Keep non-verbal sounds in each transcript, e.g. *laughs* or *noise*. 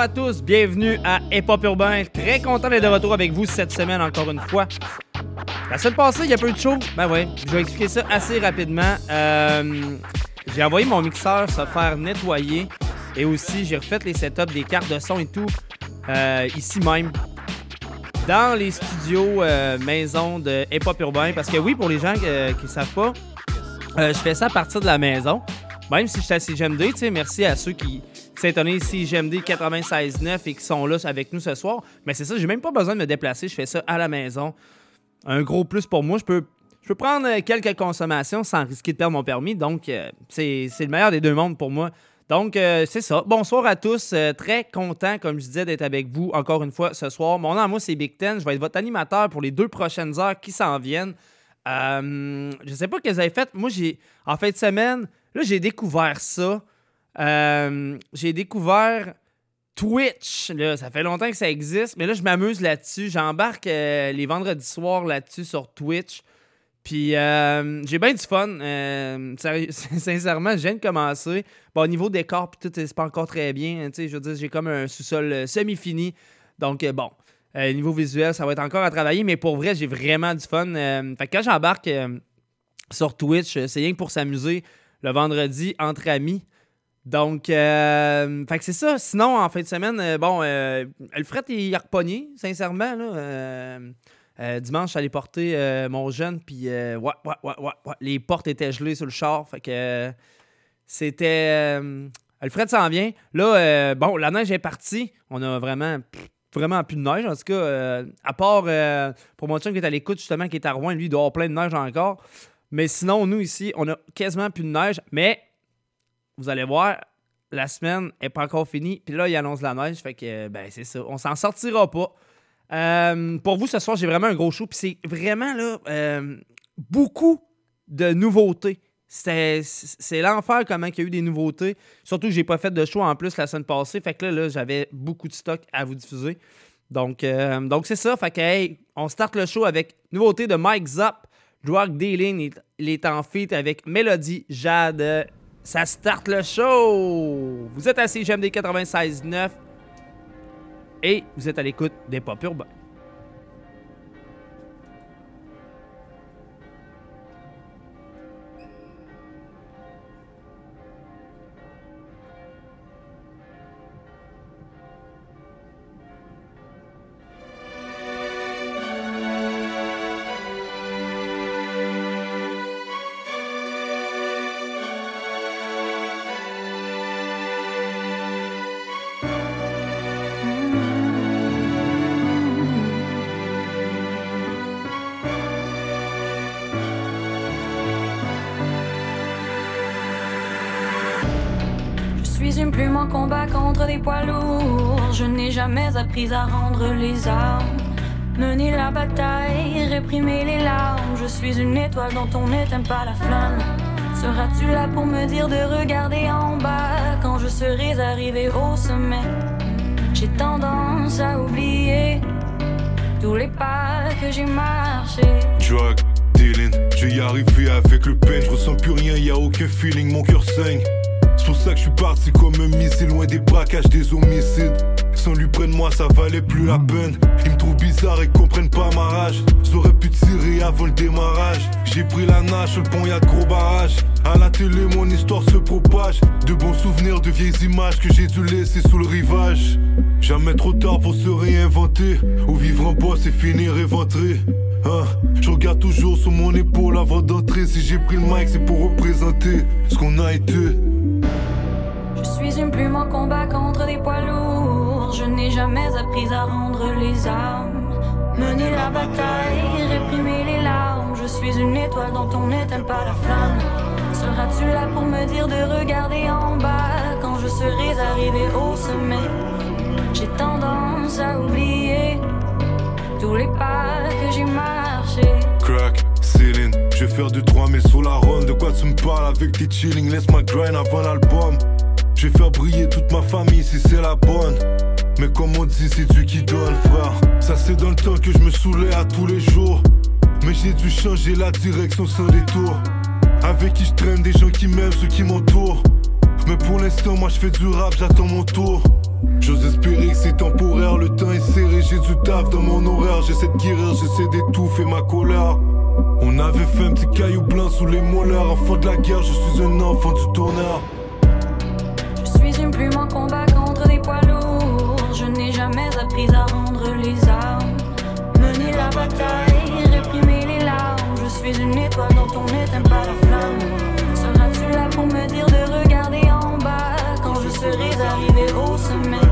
À tous, bienvenue à Hip Hop Urbain. Très content d'être de retour avec vous cette semaine encore une fois. La semaine passée, il y a peu de show. Ben ouais, je vais expliquer ça assez rapidement. Euh, j'ai envoyé mon mixeur se faire nettoyer et aussi j'ai refait les setups des cartes de son et tout euh, ici même dans les studios euh, maison de Hip Hop Urbain. Parce que oui, pour les gens qui ne savent pas, je fais ça à partir de la maison. Même si je suis à CGMD, tu merci à ceux qui s'intonnaient CGMD 96.9 et qui sont là avec nous ce soir. Mais c'est ça, j'ai même pas besoin de me déplacer, je fais ça à la maison. Un gros plus pour moi, je peux, je peux prendre euh, quelques consommations sans risquer de perdre mon permis. Donc, euh, c'est le meilleur des deux mondes pour moi. Donc, euh, c'est ça. Bonsoir à tous. Très content, comme je disais, d'être avec vous encore une fois ce soir. Mon nom moi, c'est Big Ten. Je vais être votre animateur pour les deux prochaines heures qui s'en viennent. Euh, je sais pas ce que vous avez fait. Moi, j'ai en fin de semaine, là, j'ai découvert ça. Euh, j'ai découvert Twitch. Là, ça fait longtemps que ça existe, mais là, je m'amuse là-dessus. J'embarque euh, les vendredis soirs là-dessus sur Twitch. Puis euh, j'ai bien du fun. *laughs* Sincèrement, je viens de commencer. Bon, au niveau décor, puis tout, c'est pas encore très bien. hein, je veux dire, j'ai comme un sous-sol semi-fini. Donc, bon, niveau visuel, ça va être encore à travailler, mais pour vrai, j'ai vraiment du fun. Fait que quand j'embarque sur Twitch, c'est rien que pour s'amuser le vendredi entre amis. Donc, euh, c'est ça. Sinon, en fin de semaine, euh, bon, euh, Alfred, a repogné, sincèrement. Là, dimanche, allé porter mon jeune, puis ouais, ouais, ouais, ouais, les portes étaient gelées sur le char. Fait que c'était. Alfred s'en vient. Là, euh, bon, la neige est partie. On a vraiment, vraiment plus de neige. En tout cas, à part pour mon chum qui est à l'écoute, justement, qui est à Rouen, lui, il doit avoir plein de neige encore. Mais sinon, nous, ici, on a quasiment plus de neige. Mais vous allez voir, la semaine n'est pas encore finie. Puis là, il annonce la neige. Fait que, ben, c'est ça. On s'en sortira pas. Euh, pour vous, ce soir, j'ai vraiment un gros show. Puis c'est vraiment, là, euh, beaucoup de nouveautés. C'est l'enfer comment il y a eu des nouveautés. Surtout que j'ai pas fait de show en plus la semaine passée. Fait que là, là j'avais beaucoup de stock à vous diffuser. Donc, euh, donc c'est ça. Fait que, hey, on start le show avec nouveauté de Mike Zapp. Drug Dealing, il, il est en feat avec Mélodie Jade. Ça start le show! Vous êtes à CGMD 96.9 et vous êtes à l'écoute des pop urbains. Jamais appris à rendre les armes. Mener la bataille, réprimer les larmes. Je suis une étoile dont on n'éteint pas la flamme. Seras-tu là pour me dire de regarder en bas quand je serai arrivé au sommet? J'ai tendance à oublier tous les pas que j'ai marchés. Drug dealing, je vais y avec le pen, je ressens plus rien, y a aucun feeling, mon cœur saigne. C'est pour ça que je suis parti comme un missile, loin des braquages, des homicides. Sans lui près de moi, ça valait plus la peine. Ils me trouvent bizarre et comprennent pas ma rage. J'aurais pu tirer avant le démarrage. J'ai pris la nage, le pont y'a de gros barrages. À la télé, mon histoire se propage. De bons souvenirs, de vieilles images que j'ai dû laisser sous le rivage. Jamais trop tard pour se réinventer. Ou vivre en bois, c'est finir éventré. Hein, je regarde toujours sur mon épaule avant d'entrer. Si j'ai pris le mic, c'est pour représenter ce qu'on a été. Je suis une plume en combat jamais appris à rendre les armes. Mener la bataille, réprimer les larmes. Je suis une étoile dont on n'éteint pas la flamme. Seras-tu là pour me dire de regarder en bas quand je serai arrivé au sommet? tendance à oublier tous les pas que j'ai marchés. Crack, ceiling, je vais faire du 3000 sur la ronde. De quoi tu me parles avec tes chilling? Laisse-moi grind avant l'album. Je vais faire briller toute ma famille si c'est la bonne. Mais comme on dit, c'est Dieu qui donne, frère. Ça, c'est dans le temps que je me saoulais à tous les jours. Mais j'ai dû changer la direction sans détour. Avec qui je traîne des gens qui m'aiment, ceux qui m'entourent. Mais pour l'instant, moi je fais du rap, j'attends mon tour. J'ose espérer que c'est temporaire, le temps est serré, j'ai du taf dans mon horaire. J'essaie de guérir, j'essaie d'étouffer ma colère. On avait fait un petit caillou blanc sous les molaires. Enfant de la guerre, je suis un enfant du tourneur. Je suis une plume en combat jamais appris à rendre les armes. Mener la bataille, réprimer les larmes. Je suis une étoile dont on n'éteint pas la flamme. Seras-tu là pour me dire de regarder en bas quand je serai arrivé au sommet?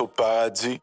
Au paradis.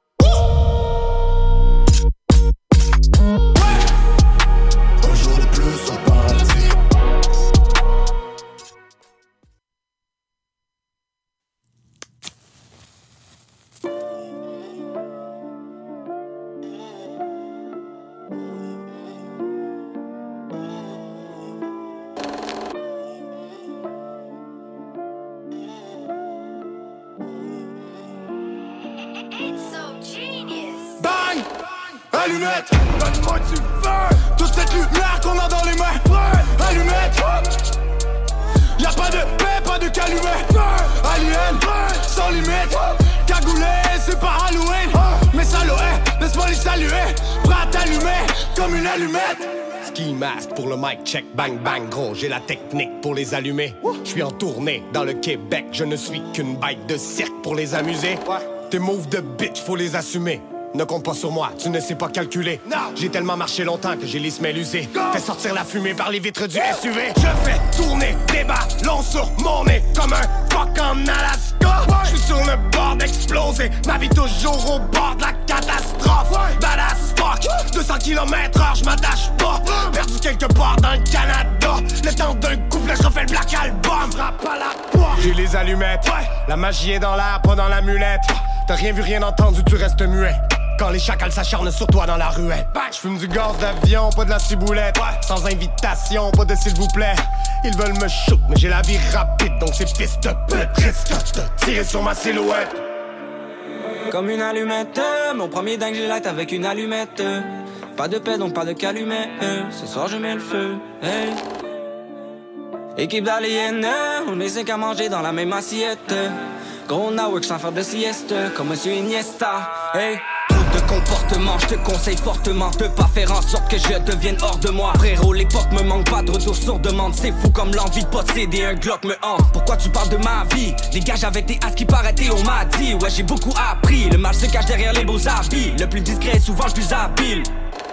Les allumer. Je suis en tournée dans le Québec, je ne suis qu'une bête de cirque pour les amuser. Tes moves de bitch, faut les assumer. Ne compte pas sur moi, tu ne sais pas calculer. J'ai tellement marché longtemps que j'ai les semelles usées. Fais sortir la fumée par les vitres du SUV. Je fais tourner des ballons sur mon nez comme un Alaska. Je suis sur le bord d'exploser, ma vie toujours au bord de la catastrophe. Badass fuck, 200 km heure, je m'attache pas. Perdu quelque part dans le Canada. Le temps d'un couple, je refais le black album. Frappe à la porte. J'ai les allumettes, la magie est dans l'air, pas dans l'amulette. T'as rien vu, rien entendu, tu restes muet. Quand les chacals s'acharnent sur toi dans la ruelle. Je fume du gaz d'avion, pas de la ciboulette. Sans invitation, pas de s'il vous plaît. Ils veulent me shoot, mais j'ai la vie rapide, donc ces fils de pute sur ma silhouette. Comme une allumette, mon premier dingue j'ai light avec une allumette. Pas de paix donc pas de calumet. Ce soir je mets le feu. hey. Équipe d'aliens, on est cinq à manger dans la même assiette. Gros work sans faire de sieste, comme Monsieur Iniesta. Hey. Comportement, je te conseille fortement de pas faire en sorte que je devienne hors de moi. Frérot, l'époque me manque pas de retour sur demande. C'est fou comme l'envie de posséder un Glock me hante. Pourquoi tu parles de ma vie? Dégage avec tes as qui paraît on m'a dit. Ouais, j'ai beaucoup appris. Le mal se cache derrière les beaux habits. Le plus discret est souvent le plus habile.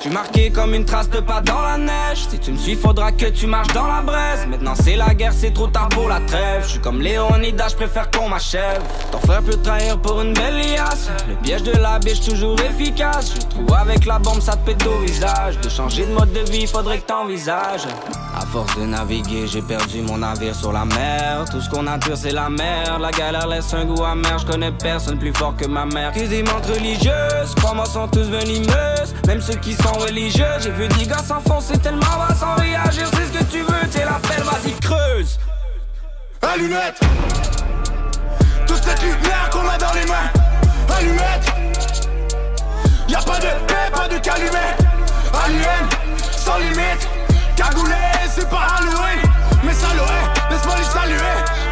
Je suis marqué comme une trace de pas dans la neige. Si tu me suis, faudra que tu marches dans la braise. Maintenant c'est la guerre, c'est trop tard pour la trêve. Je suis comme Léonidas, je préfère qu'on m'achève. Ton frère peut trahir pour une belle liasse. Le piège de la biche toujours efficace. Je trouve avec la bombe, ça te pète au visage. De changer de mode de vie, faudrait que t'envisages. À force de naviguer, j'ai perdu mon navire sur la mer. Tout ce qu'on attire, c'est la mer. La galère laisse un goût amer. Je connais personne plus fort que ma mère. Que des montres religieuses, crois-moi, sont tous venimeuses. Même ceux qui sont religieux, j'ai vu des gars s'enfoncer tellement bas sans réagir. C'est ce que tu veux, t'es la pelle, vas-y, creuse. Allumette Toute cette lumière qu'on a dans les mains Allumette Y'a pas de paix, pas de calumet Alien, sans limite Cagoulé, c'est pas Halloween Mais saloué, laisse-moi les saluer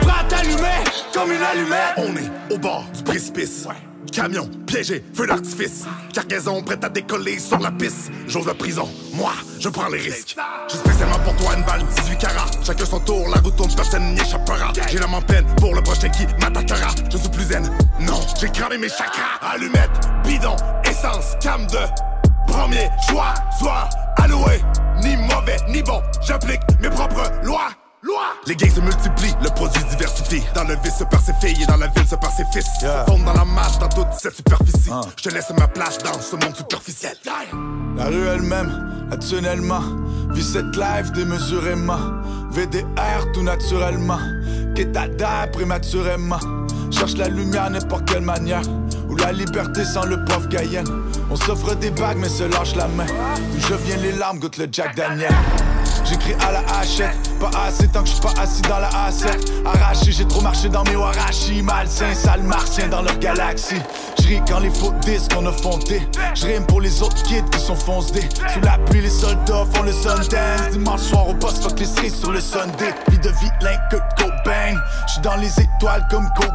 Prêt à t'allumer comme une allumette On est au bord du précipice. Camion piégé, feu d'artifice. Cargaison prête à décoller sur la piste. J'ose la prison, moi, je prends les risques. J'ai spécialement pour toi une balle 18 carats. Chacun son tour, la route tourne, personne n'y échappera. J'ai la main pleine pour le prochain qui m'attaquera. Je suis plus zen, non, j'ai cramé mes chakras. Allumette, bidon, essence, cam de premier choix. Soir alloué, ni mauvais, ni bon. J'applique mes propres lois. Les gangs se multiplient, le produit diversifie. Dans le vice se perd ses filles et dans la ville se perd ses fils. Yeah. Se fondent dans la marche, dans toute cette superficie. Ah. Je te laisse ma place dans ce monde superficiel. La rue elle-même, additionnellement, vit cette life démesurément. VDR tout naturellement, Kétada prématurément. Cherche la lumière n'importe quelle manière, la liberté sans le pauvre gaïenne. On s'offre des bagues mais se lâche la main. D'où je viens les larmes goûte le Jack Daniel. J'écris à la hachette, pas assez tant que je suis pas assis dans la A7. Arraché, j'ai trop marché dans mes warashi. Malsain, sale martien dans leur galaxie. J'ris quand les faux disques on a fondé. J'rime pour les autres kids qui sont foncés. Sous la pluie, les soldats font le Sundance. Dimanche soir au poste, fuck les cerises sur le Sunday. Vie de vilain, Kurt Cobain. J'suis dans les étoiles comme Kobe.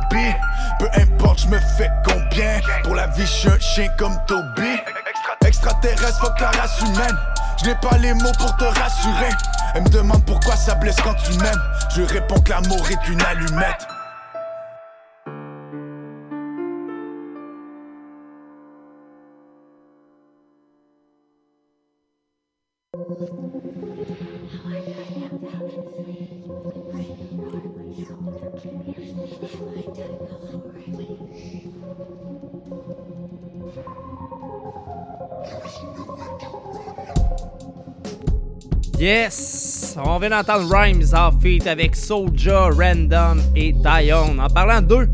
Peu importe, j'me fais combien? Pour la vie, un chien comme Toby. Extraterrestre, fuck la race humaine. Je n'ai pas les mots pour te rassurer. Elle me demande pourquoi ça blesse quand tu m'aimes. Je réponds que l'amour est une allumette. Yes! On vient d'entendre Rhymes en feat avec Soulja, Random et Dion. En parlant d'eux,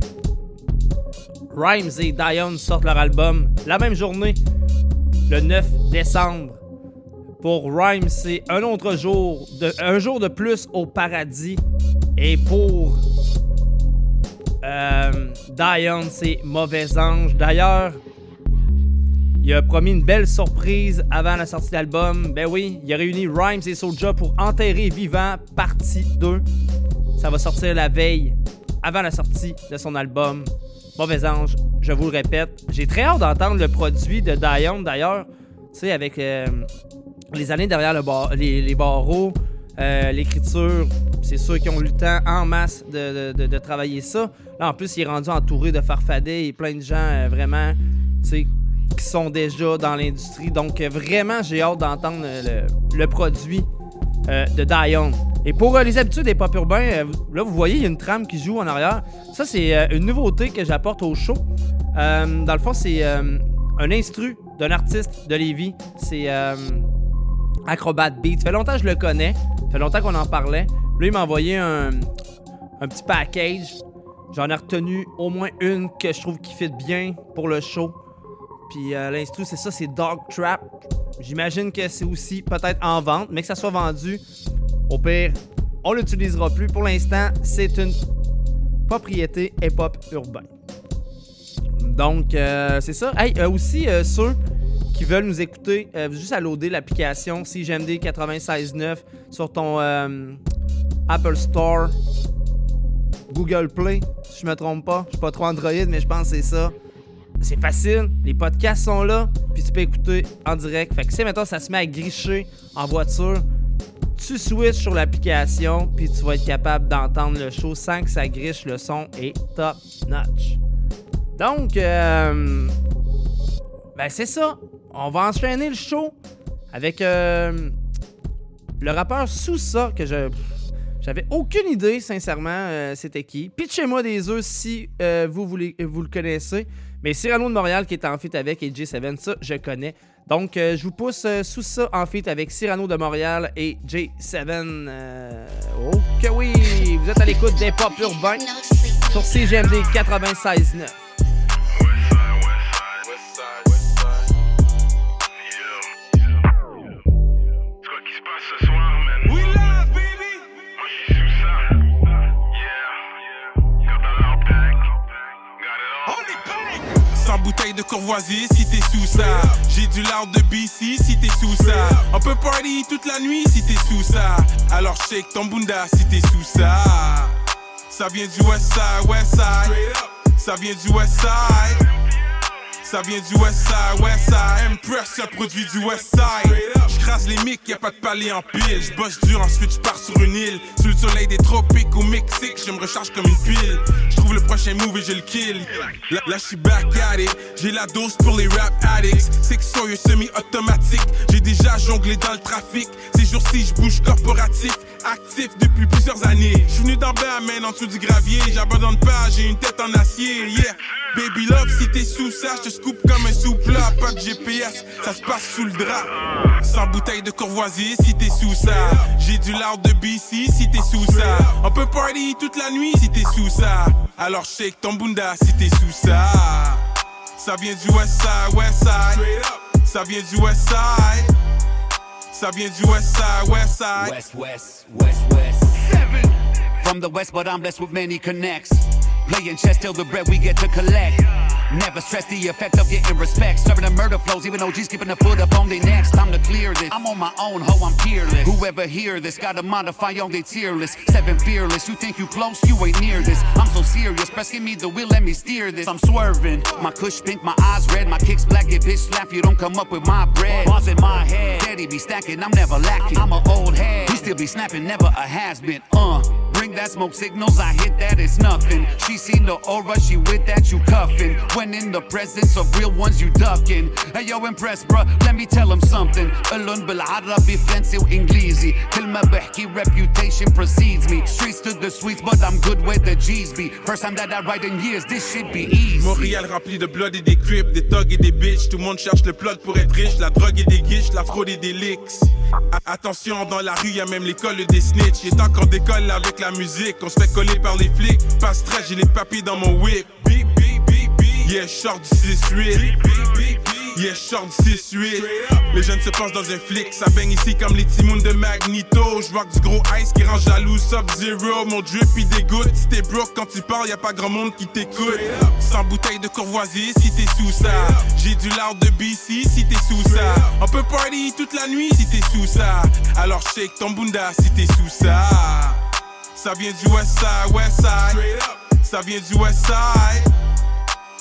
Rhymes et Dion sortent leur album la même journée, le 9 décembre. Pour Rhymes, c'est un autre jour, de, un jour de plus au paradis. Et pour euh, Dion, c'est Mauvais Ange. D'ailleurs, il a promis une belle surprise avant la sortie de l'album. Ben oui, il a réuni Rhymes et Soulja pour Enterrer Vivant, partie 2. Ça va sortir la veille, avant la sortie de son album. Mauvais Ange, je vous le répète. J'ai très hâte d'entendre le produit de Dion d'ailleurs. Tu sais, avec euh, les années derrière les, barreaux, euh, l'écriture, c'est sûr qu'ils ont eu le temps en masse de travailler ça. Là, en plus, il est rendu entouré de farfadets et plein de gens euh, vraiment, tu sais, qui sont déjà dans l'industrie. Donc, euh, vraiment, j'ai hâte d'entendre euh, le, produit euh, de Dion. Et pour les habitudes des pop urbains, là, vous voyez, il y a une trame qui joue en arrière. Ça, c'est une nouveauté que j'apporte au show. Dans le fond, c'est un instru d'un artiste de Lévis. C'est Acrobat Beat. Ça fait longtemps que je le connais. Ça fait longtemps qu'on en parlait. Là, il m'a envoyé un, un petit package. J'en ai retenu au moins une que je trouve qui fit bien pour le show. Puis euh, l'instru, c'est ça, c'est Dog Trap. J'imagine que c'est aussi peut-être en vente, mais que ça soit vendu. Au pire, on l'utilisera plus. Pour l'instant, c'est une propriété hip-hop urbain. Donc, euh, c'est ça. Hey, euh, aussi, ceux qui veulent nous écouter, juste à loader l'application CGMD 96.9 sur ton Apple Store, Google Play, si je me trompe pas. Je suis pas trop Android, mais je pense que c'est ça. C'est facile, les podcasts sont là, puis tu peux écouter en direct. Fait que si maintenant ça se met à gricher en voiture, tu switches sur l'application, puis tu vas être capable d'entendre le show sans que ça griche. Le son est top notch. Donc, euh, ben c'est ça. On va enchaîner le show avec euh, le rappeur Sousa que je j'avais aucune idée sincèrement euh, c'était qui. Pitchez-moi des œufs si vous, voulez, vous le connaissez. Mais Cyrano de Montréal qui est en feat avec et J7, ça je connais. Donc euh, je vous pousse euh, sous ça en feat avec Cyrano de Montréal et J7. Euh, oh que oui! Vous êtes à l'écoute des pop urbains sur CGMD 96.9. 100 bouteilles de courvoisier si t'es sous ça. J'ai du lard de BC si t'es sous ça. On peut party toute la nuit si t'es sous ça. Alors shake ton bunda si t'es sous ça. Ça vient du West Side, West Side. Ça vient du West Side. Ça vient du Westside, Westside, Impress, un produit du Westside. J'crase les mics, y'a pas de palais en pile. J'bosse dur, ensuite j'pars sur une île. Sous le soleil des tropiques au Mexique, je me recharge comme une pile. J'trouve le prochain move et je le kill. Là, là j'suis back at it. J'ai la dose pour les rap addicts. Six Sawyer semi-automatique. J'ai déjà jonglé dans le trafic. Ces jours-ci, j'bouge corporatif. Actif depuis plusieurs années. J'suis venu d'en bas, main en dessous du gravier. J'abandonne pas, j'ai une tête en acier. Yeah. Baby love, si t'es sous ça, j'te scoop comme un sous-plat. Pas de GPS, ça se passe sous le drap. Sans bouteille de Courvoisier, si t'es sous ça. J'ai du loud de BC, si t'es sous ça. On peut party toute la nuit, si t'es sous ça. Alors shake ton bunda, si t'es sous ça. Ça vient du Westside, Westside. Ça vient du Westside. Ça vient du Westside, Westside. West, west, west, west. From the west, but I'm blessed with many connects. Playing chess till the bread we get to collect. Never stress the effect of getting respect. Serving the murder flows, even OGs keeping the foot up on their necks. Time to clear this. I'm on my own, ho, I'm peerless. Whoever hear this, gotta modify on their tier list. Seven fearless, you think you close, you ain't near this. I'm so serious, press give me the wheel, let me steer this. I'm swerving, my cush pink, my eyes red, my kicks black, get bitch slap. You don't come up with my bread. Bars in my head, daddy be stacking, I'm never lacking. I'm an old head, we still be snapping, never a has been. Uh, bring that smoke signals, I hit that, it's nothing. She seen the aura, she with that, you cuffing. When in the presence of real ones, you ducking. Hey yo, impressed, bruh, let me tell him something. قلن بالعربي فرنسي وانجليزي. كلمة بحكي reputation precedes me. Streets to the sweets, but I'm good where the G's be. First time that I write in years, this shit be easy. Montréal rempli de blood et des crips, des thugs et des bitches. Tout le monde cherche le plot pour être riche. La drogue et des guiches, la fraude et des licks. A- attention, dans la rue, y'a même l'école des snitch. Et tant qu'on décolle avec la musique, on se fait coller par les flics. Pas stress, j'ai les papiers dans mon whip. Beep, beep, beep. Yeah, short du 6-8. Yeah, short du 6-8. Les jeunes se pensent dans un flic. Ça baigne ici comme les timounes de Magneto. Je vois que du gros ice qui rend jaloux. Sub-Zero, mon drip il dégoûte. Si t'es broke quand tu parles, y a pas grand monde qui t'écoute. Sans bouteille de Courvoisier si t'es sous ça. J'ai du loud de BC si t'es sous ça. On peut party toute la nuit si t'es sous ça. Alors shake ton bunda si t'es sous ça. Ça vient du Westside, Westside. Ça vient du Westside.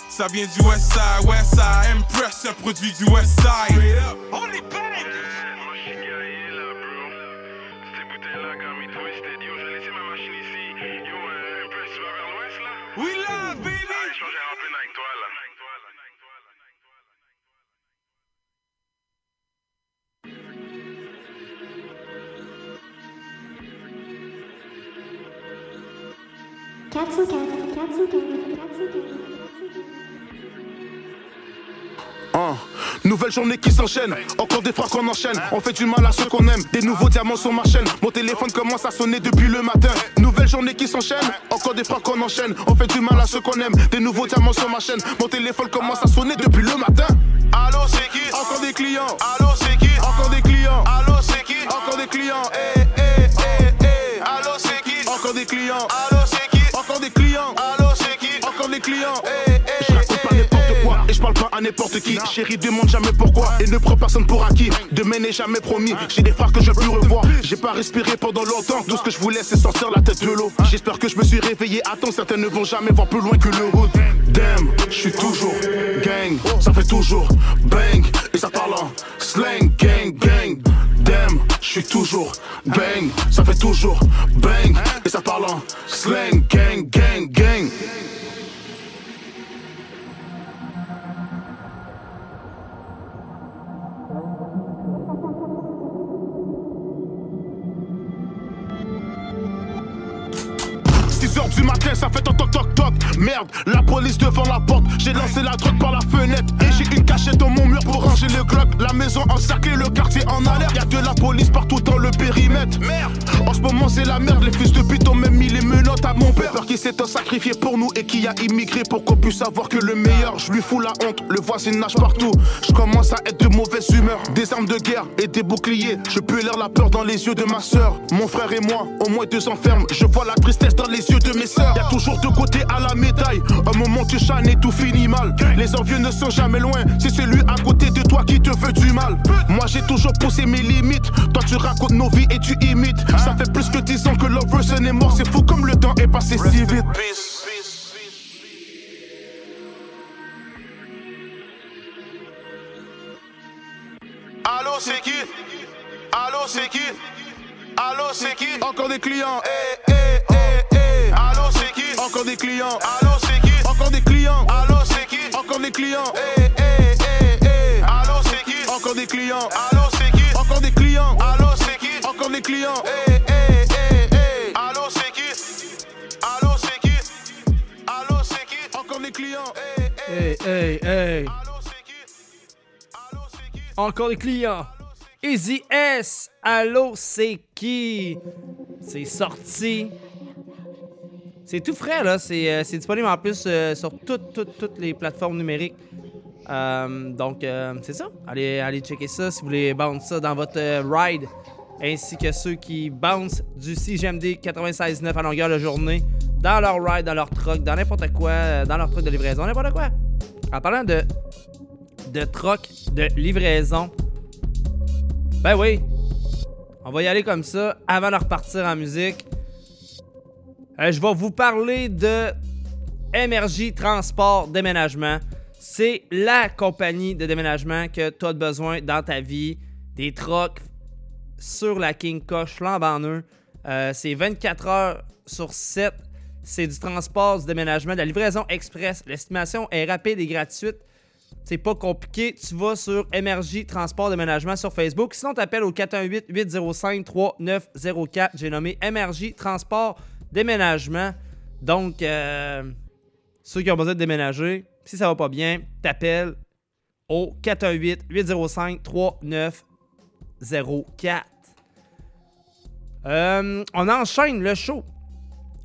Ça vient du Westside, Westside. Impress, un produit du Westside. Holy bang! We love, baby! Hein. Nouvelle journée qui s'enchaîne, encore des phrases qu'on enchaîne. On fait du mal à ceux qu'on aime, des nouveaux diamants sur ma chaîne. Mon téléphone commence à sonner depuis le matin. Nouvelle journée qui s'enchaîne, encore des phrases qu'on enchaîne. On fait du mal à ceux qu'on aime, des nouveaux diamants sur ma chaîne. Mon téléphone commence à sonner depuis le matin. Allô, à n'importe qui. Chérie, demande jamais pourquoi et ne prends personne pour acquis. Demain n'est jamais promis. J'ai des frères que je veux plus revoir. J'ai pas respiré pendant longtemps. Tout ce que je voulais, c'est sortir la tête de l'eau. J'espère que je me suis réveillé. Attends, certains ne vont jamais voir plus loin que le hood. Damn, je suis toujours gang. Ça fait toujours bang et ça parle en slang. Gang, gang. Damn, je suis toujours bang. Ça fait toujours bang et ça parle en slang. Gang, gang, gang. Heures du matin, ça fait toc toc toc toc. Merde, la police devant la porte. J'ai lancé la drogue par la fenêtre. Et j'ai une cachette dans mon mur pour ranger le glock. La maison encerclée, le quartier en alerte. Y'a de la police partout dans le périmètre. Merde, en ce moment c'est la merde. Les fils de pute ont même mis les menottes à mon père. Peur qu'il s'est sacrifié pour nous et qui a immigré pour qu'on puisse savoir que le meilleur. Je lui fous la honte, le voisinage partout. Je commence à être de mauvaise humeur. Des armes de guerre et des boucliers. Je peux lire la peur dans les yeux de ma soeur. Mon frère et moi, au moins deux enfermes. Je vois la tristesse dans les yeux de mes sœurs. Y toujours deux côtés à la médaille. Un moment tu chanes et tout finit mal. Les envieux ne sont jamais loin. C'est celui à côté de toi qui te veut du mal. Moi j'ai toujours poussé mes limites. Toi tu racontes nos vies et tu imites. Ça fait plus que 10 ans que Loverson est mort. C'est fou comme le temps est passé si vite. Allô c'est qui? Allô c'est qui? Allô c'est qui? Encore des clients. Hey, hey, hey, eh. Allô, c'est qui Encore des clients. Allô, c'est qui Encore des clients. Allô, c'est qui Encore des clients. Eh, eh, eh, eh. Allô, c'est qui Encore des clients. Allô, c'est qui Encore des clients. Allô, c'est qui Encore des clients. Eh, eh, eh, eh. Allô, c'est qui Allô, c'est qui Allô, c'est qui Encore des clients. Eh, Hey, hey, hey. Encore des clients. Easy S, allô, c'est qui? C'est sorti. C'est tout frais, là. C'est euh, disponible en plus euh, sur toutes, toutes, toutes les plateformes numériques. Euh, donc, c'est ça. Allez, allez checker ça si vous voulez bounce ça dans votre ride. Ainsi que ceux qui bounce du CGMD 96.9 à longueur de journée dans leur ride, dans leur truck, dans n'importe quoi, dans leur truck de livraison, n'importe quoi. En parlant de, de truck de livraison, ben oui, on va y aller comme ça avant de repartir en musique. Euh, je vais vous parler de MRJ Transport Déménagement. C'est la compagnie de déménagement que tu as besoin dans ta vie. Des trucks sur la King neuf. Euh, c'est 24 heures sur 7. C'est du transport, du déménagement, de la livraison express. L'estimation est rapide et gratuite. C'est pas compliqué. Tu vas sur MRJ Transport Déménagement sur Facebook. Sinon, tu appelles au 418-805-3904. J'ai nommé MRJ Transport Déménagement. Donc, euh, ceux qui ont besoin de déménager, si ça va pas bien, t'appelles au 418-805-3904. Euh, on enchaîne le show.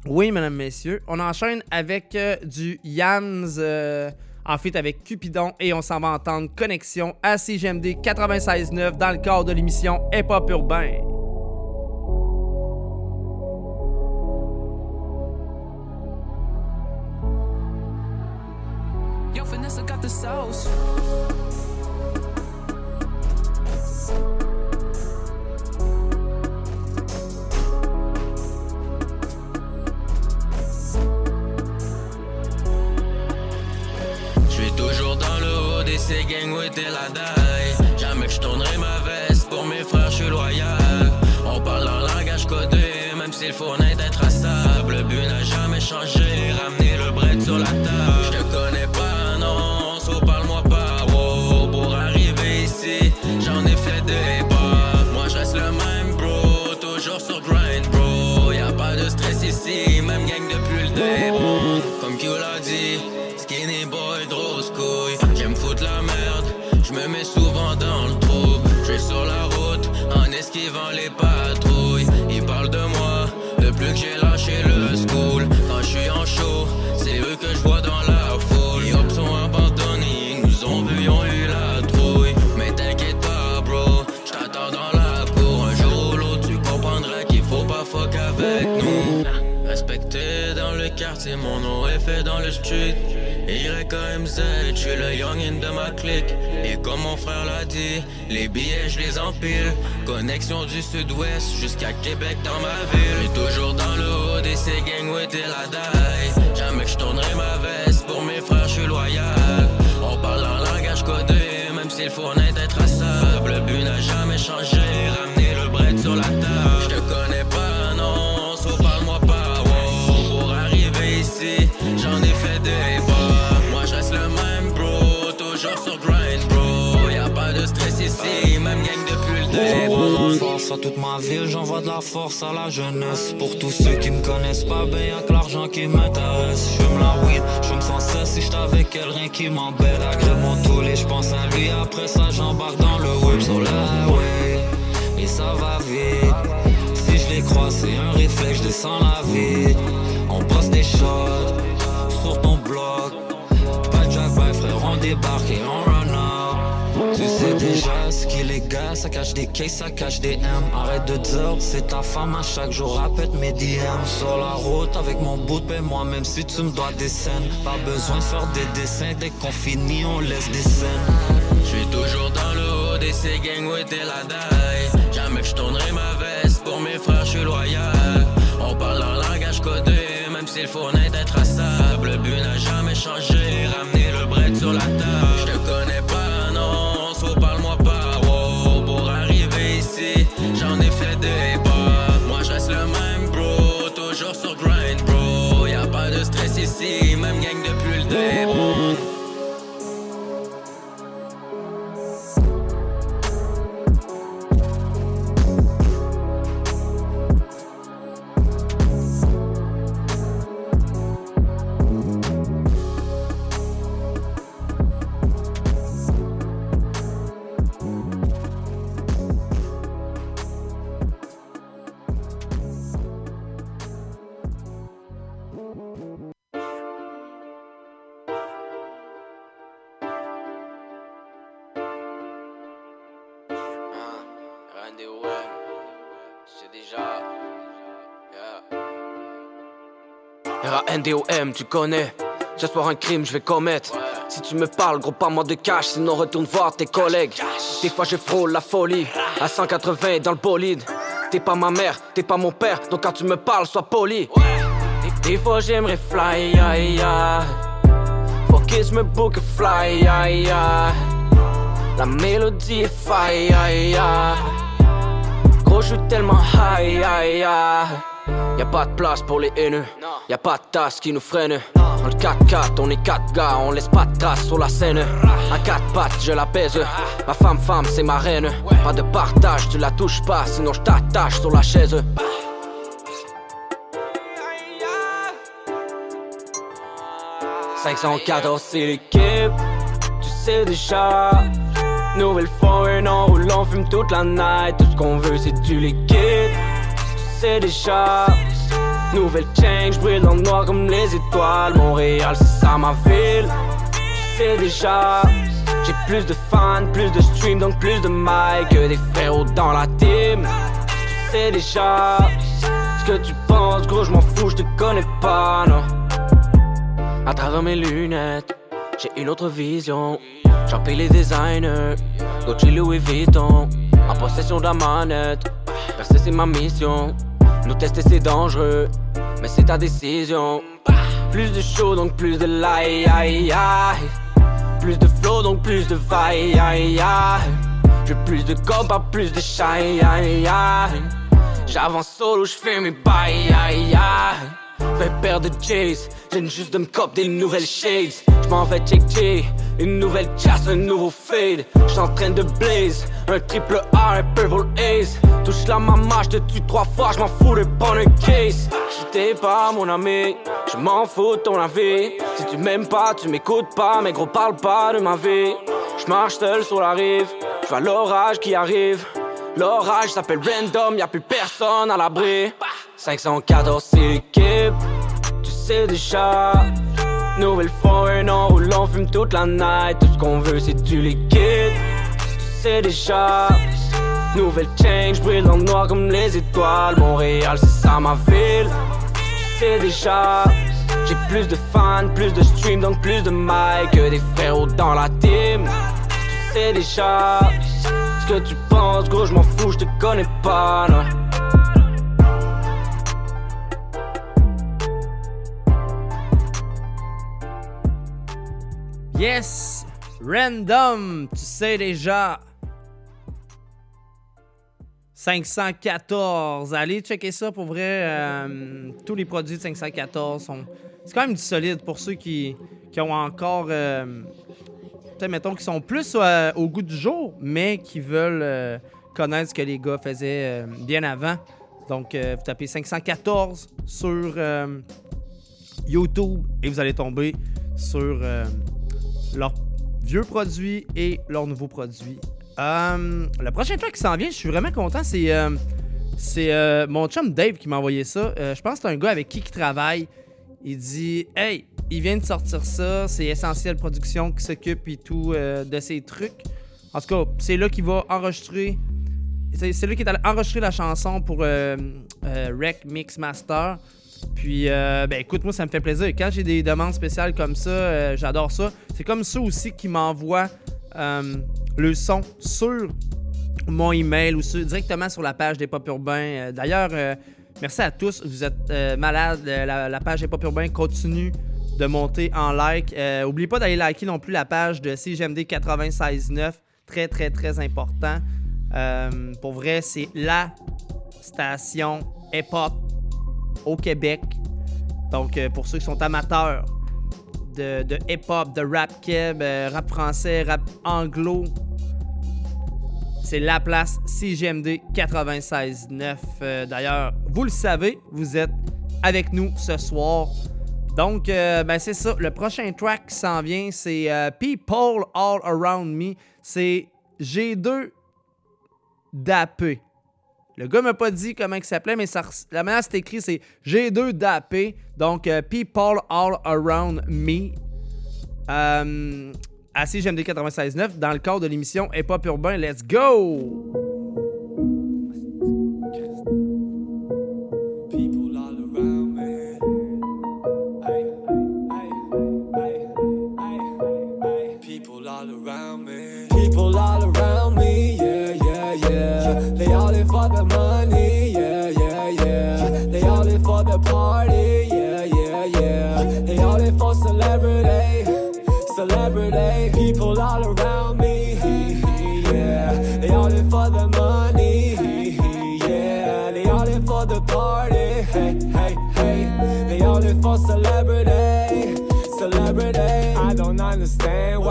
Oui, mesdames, messieurs. On enchaîne avec euh, du Yams, en fait avec Cupidon, et on s'en va entendre Connexion à CGMD 96.9 dans le cadre de l'émission Hip Urbain. Yo, Vanessa got the sauce. Je suis toujours dans le haut des ces où la daille? Jamais que je tournerai ma veste pour mes frères, je suis loyal. On parle en langage codé, même s'il faut naître être Le but n'a jamais changé, le je suis le youngin de ma clique. Et comme mon frère l'a dit, les billets je les empile. Connexion du sud-ouest jusqu'à Québec dans ma ville. J'suis toujours dans le haut des ces gangs était la daille. Jamais que je tournerai ma veste pour mes frères, je suis loyal. On parle en langage codé, même s'il faut être traçable. Le but n'a jamais changé, ramener le bread sur la table. Moi je reste le même bro, toujours sur grind bro. Y a pas de stress ici, même gang depuis le début. Force à toute ma ville, j'envoie de la force à la jeunesse. Pour tous ceux qui me connaissent pas, ben y'a que l'argent qui m'intéresse. J'fume la weed, j'fume sans cesse. Si j'étais avec elle, rien qui m'embête. Agrée mon tool et j'pense à lui. Après ça, j'embarque dans le whip sur le highway. Et ça va vite. Si je les croise, c'est un réflexe, descends la des cases, ça cache des M. Arrête de dire, c'est ta femme à chaque jour, répète mes DM. Sur la route avec mon bout de moi même si tu me dois des scènes. Pas besoin de faire des dessins, dès qu'on finit, on laisse des scènes. Je suis toujours dans le haut des ces gangs où était la daille. Jamais que je tournerai ma veste pour mes frères, je suis loyal. On parle en langage codé, même s'il faut naître être traçable. Le but n'a jamais changé, ramener le bread sur la table. Aussi, même gang depuis le début. Yeah. R-A-N-D-O-M, tu connais. Ce soir, un crime, je vais commettre. Si tu me parles, gros, pas moi de cash, sinon retourne voir tes collègues. Des fois, je frôle la folie. À 180 dans le bolide. T'es pas ma mère, t'es pas mon père, donc quand tu me parles, sois poli. Des, fois, j'aimerais fly, ya, ya. Faut que je me book fly, ya, ya. La mélodie est fire, ya, ya. Gros, je suis tellement high, ya, ya. Y'a pas de place pour les haineux, y'a pas de tasse qui nous freine. Dans le 4-4, on est 4 gars, on laisse pas de traces sur la scène. À 4 pattes, je la pèse. Ma femme, femme, c'est ma reine. Pas de partage, tu la touches pas, sinon je t'attache sur la chaise. « 514 c'est l'équipe, tu sais déjà Nouvelle foreign en roulant, fume toute la night Tout ce qu'on veut c'est du liquide, sais déjà Nouvelle change, brille dans le noir comme les étoiles. Montréal c'est ça ma ville, sais déjà J'ai plus de fans, plus de streams, donc plus de mic Que des frérots dans la team, tu sais déjà Ce que tu penses, gros je m'en fous, je te connais pas, non. À travers mes lunettes, j'ai une autre vision. J'en paye les designers, Gucci Louis Vuitton. En possession de la manette, percer c'est ma mission. Nous tester c'est dangereux, mais c'est ta décision. Plus de show donc plus de light, aïe, aïe. Plus de flow donc plus de vibe, aïe, aïe. J'ai plus de compas, plus de shine, aïe, aïe. J'avance solo, j'fais mes bails, aïe, aïe. Fais paire de J's, j'ai juste de me cop des nouvelles shades. J'm'en vais checker, une nouvelle chasse, un nouveau fade. J'suis en train de blaze, un triple A, un purple ace. Touche la maman, j'te tue trois fois, j'm'en fous de prendre un case. T'es pas mon ami, j'm'en fous de ton avis. Si tu m'aimes pas, tu m'écoutes pas, mais gros parle pas de ma vie. J'marche seul sur la rive, j'vois l'orage qui arrive. L'orage s'appelle random, y'a plus personne à l'abri. 514 c'est l'équipe, tu sais déjà. Nouvelle foreign en roulant, fume toute la night. Tout ce qu'on veut c'est du liquide, tu sais déjà. Nouvelle change, brille dans le noir comme les étoiles. Montréal c'est ça ma ville, tu sais déjà. J'ai plus de fans, plus de streams, donc plus de mic que des frérots dans la team. Tu sais déjà ce que tu penses, gros, je m'en fous, je te connais pas, non. Yes! Random, tu sais déjà. 514. Allez checker ça pour vrai. euh, tous les produits de 514 sont. C'est quand même du solide pour ceux qui, ont encore. Peut-être, mettons, qui sont plus euh, au goût du jour, mais qui veulent euh, connaître ce que les gars faisaient bien avant. Donc, vous tapez 514 sur YouTube et vous allez tomber sur leurs vieux produits et leurs nouveaux produits. Euh, le prochain track qui s'en vient, je suis vraiment content, c'est euh, c'est euh, mon chum Dave qui m'a envoyé ça. Euh, je pense que c'est un gars avec qui il travaille. Il dit Hey, il vient de sortir ça, c'est Essentiel Production qui s'occupe et tout de ces trucs. En tout cas, c'est là qu'il va enregistrer. C'est c'est lui qui est allé enregistrer la chanson pour Rec Mix Master. Puis, euh, ben écoute, moi, ça me fait plaisir. Quand j'ai des demandes spéciales comme ça, euh, j'adore ça. C'est comme ça aussi qui m'envoient euh, le son sur mon email ou directement sur la page des Pop Urbains. D'ailleurs, merci à tous. Vous êtes malades. La, page des Pop Urbains continue de monter en like. N'oubliez pas d'aller liker non plus la page de CGMD 96.9. Très, très, très important. Pour vrai, c'est la station hip-hop au Québec. Donc, euh, pour ceux qui sont amateurs de, hip-hop, de rap keb, euh, rap français, rap anglo, c'est la place CGMD 96.9. Euh, D'ailleurs, vous le savez, vous êtes avec nous ce soir. Donc, euh, ben c'est ça. Le prochain track qui s'en vient, c'est People All Around Me. C'est G2 DAP. Le gars m'a pas dit comment il s'appelait, mais la manière c'est écrit, c'est G2 DAP. Donc, euh, People All Around Me. Euh, à CGMD 96.9 dans le cadre de l'émission Hip Hop Urbain. Let's go!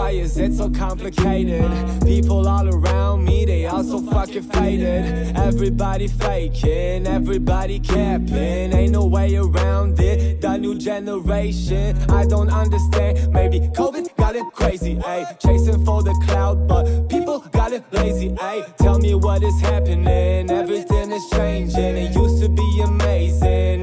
Why is it so complicated. People all around me, they all so fucking faded. Everybody faking, everybody capping. Ain't no way around it. The new generation, I don't understand. Maybe COVID got it crazy, ayy. Chasing for the cloud, but people got it lazy, ayy. Tell me what is happening. Everything is changing. It used to be amazing.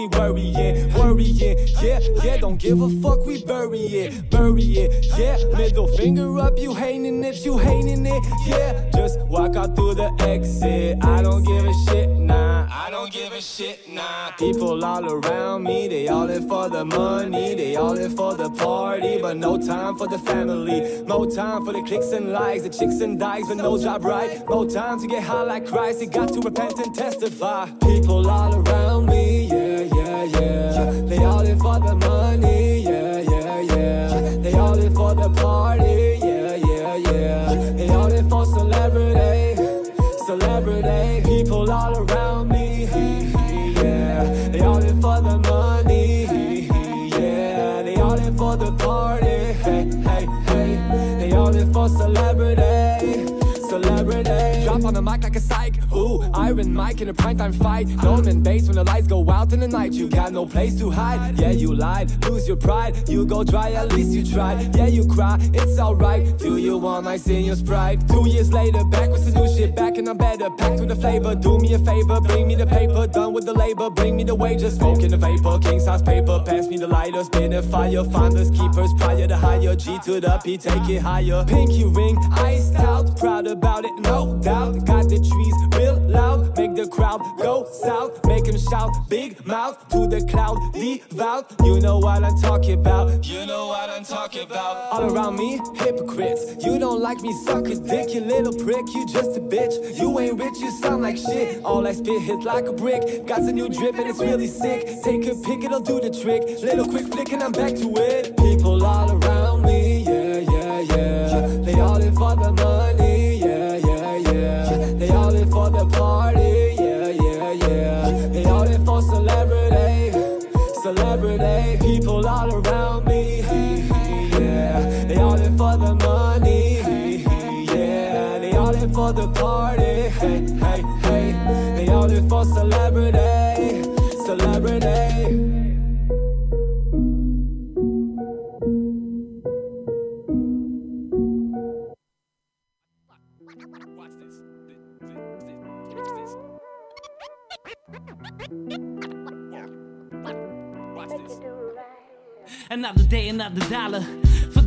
We worrying, worrying. Yeah, yeah, don't give a fuck, we bury it, bury it. Yeah, middle finger up, you hating it, you hating it. Yeah, just walk out through the exit. I don't give a shit, nah. I don't give a shit, nah. People all around me, they all in for the money, they all in for the party, but no time for the family. No time for the clicks and likes, the chicks and dykes, but no job right. No time to get high like Christ, you got to repent and testify. People all around me, yeah, yeah. They all in for the money, yeah, yeah, yeah. They all in for the party, yeah, yeah, yeah. They all in for celebrity, celebrity. People all around me, yeah. They all in for the money, yeah. They all in for the party, hey, hey, hey. They all in for celebrity, celebrity. Drop on the mic like a psych, ooh. Iron Mike in a primetime fight. Norman bass when the lights go out in the night. You got no place to hide. Yeah, you lied, lose your pride. You go dry, at least you tried. Yeah, you cry, it's alright. Do you want ice in your sprite? Two years later, back with some new shit, back and I'm better. Packed with the flavor. Do me a favor, bring me the paper. Done with the labor, bring me the wages. Smoking the vapor, king size paper. Pass me the lighter, spin a fire. Finders, keepers, prior to higher. G to the P, take it higher. Pinky ring, iced out. Proud about it, no doubt. Got the trees real loud, make the crowd go south. Make them shout, big mouth to the cloud, devout. You know what I'm talking about. You know what I'm talking about. All around me, hypocrites. You don't like me, suck a dick, you little prick. You just a bitch. You ain't rich, you sound like shit. All I spit hit like a brick. Got a new drip and it's really sick. Take a pic, it'll do the trick. Little quick flick and I'm back to it. People all around me, yeah, yeah, yeah. They all in for the money, hey, hey, hey. They all in for celebrity, celebrity. Another day, another dollar.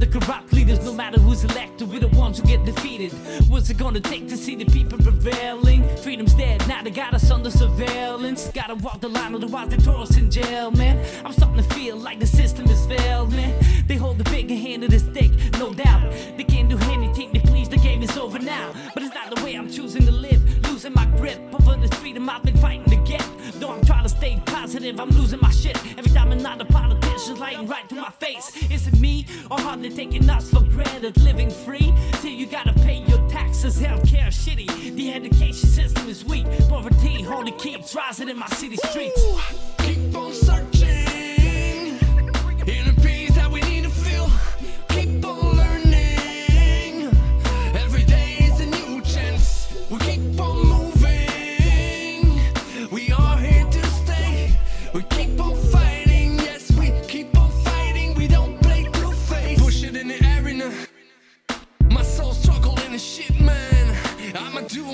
The corrupt leaders, no matter who's elected, we're the ones who get defeated. What's it gonna take to see the people prevailing? Freedom's dead, now they got us under surveillance. Gotta walk the line, otherwise they throw us in jail, man. I'm starting to feel like the system has failed, man. They hold the bigger hand of the stick, no doubt. They can't do anything they please, the game is over now. But it's not the way I'm choosing to live. Losing my grip over the freedom I've been fighting to get. Though I'm trying to stay positive, I'm losing my shit. Every time another politician's lighting right to my face. Is it me or hardly taking us for granted? Living free till you gotta pay your taxes. Healthcare shitty. The education system is weak. Poverty only keeps rising in my city streets. Keep on searching.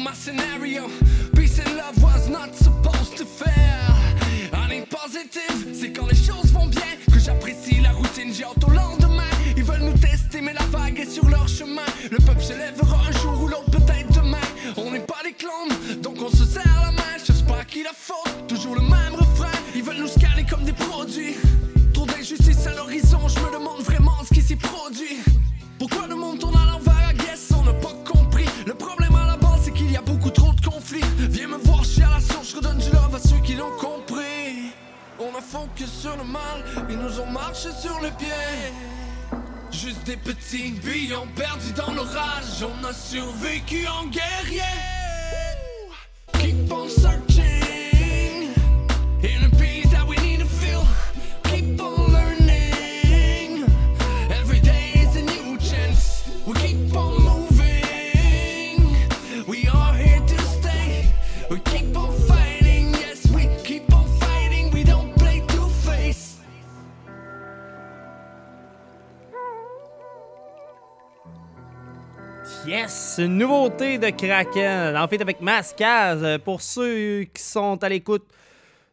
my scenario. Peace and love was not supposed to fail. Un positive, c'est quand les choses vont bien que j'apprécie la routine. J'ai hâte au lendemain. Ils veulent nous tester, mais la vague est sur leur chemin. Le peuple se lèvera un jour ou l'autre, peut-être demain. On n'est pas des clones, donc on se serre la main. Je sais pas qui la faute, toujours le même refrain. Ils veulent nous scanner comme des produits. Trop d'injustice à l'horizon, je me demande vraiment ce qui s'y produit. Pourquoi le monde tourne à l'envers, I guess on n'a pas compris. Le problème A focus sur le mal, ils nous ont marché sur les pieds. Juste des petits billons perdus dans l'orage, on a survécu en guerrier. Keep on searching une nouveauté de Kraken. En fait, avec Mascaz. Euh, Pour ceux qui sont à l'écoute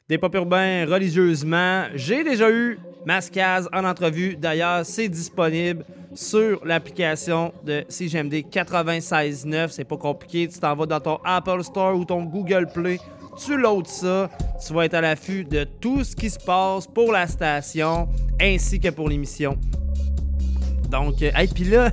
des pop urbains religieusement, j'ai déjà eu Mascaz en entrevue. D'ailleurs, c'est disponible sur l'application de CGMD 96.9. C'est pas compliqué. Tu t'en vas dans ton Apple Store ou ton Google Play. Tu loads ça. Tu vas être à l'affût de tout ce qui se passe pour la station ainsi que pour l'émission. Donc, euh, hey, puis là,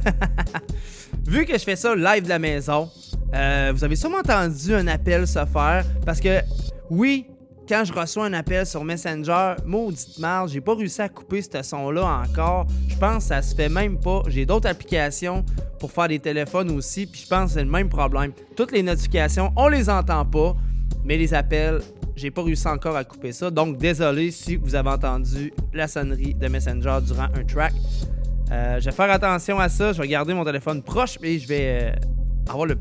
*laughs* vu que je fais ça live de la maison, euh, vous avez sûrement entendu un appel se faire parce que, oui, quand je reçois un appel sur Messenger, maudite marge, j'ai pas réussi à couper ce son-là encore. Je pense que ça se fait même pas. J'ai d'autres applications pour faire des téléphones aussi, puis je pense que c'est le même problème. Toutes les notifications, on les entend pas, mais les appels, j'ai pas réussi encore à couper ça. Donc, désolé si vous avez entendu la sonnerie de Messenger durant un track. Euh, je vais faire attention à ça. Je vais garder mon téléphone proche et je vais euh, avoir le,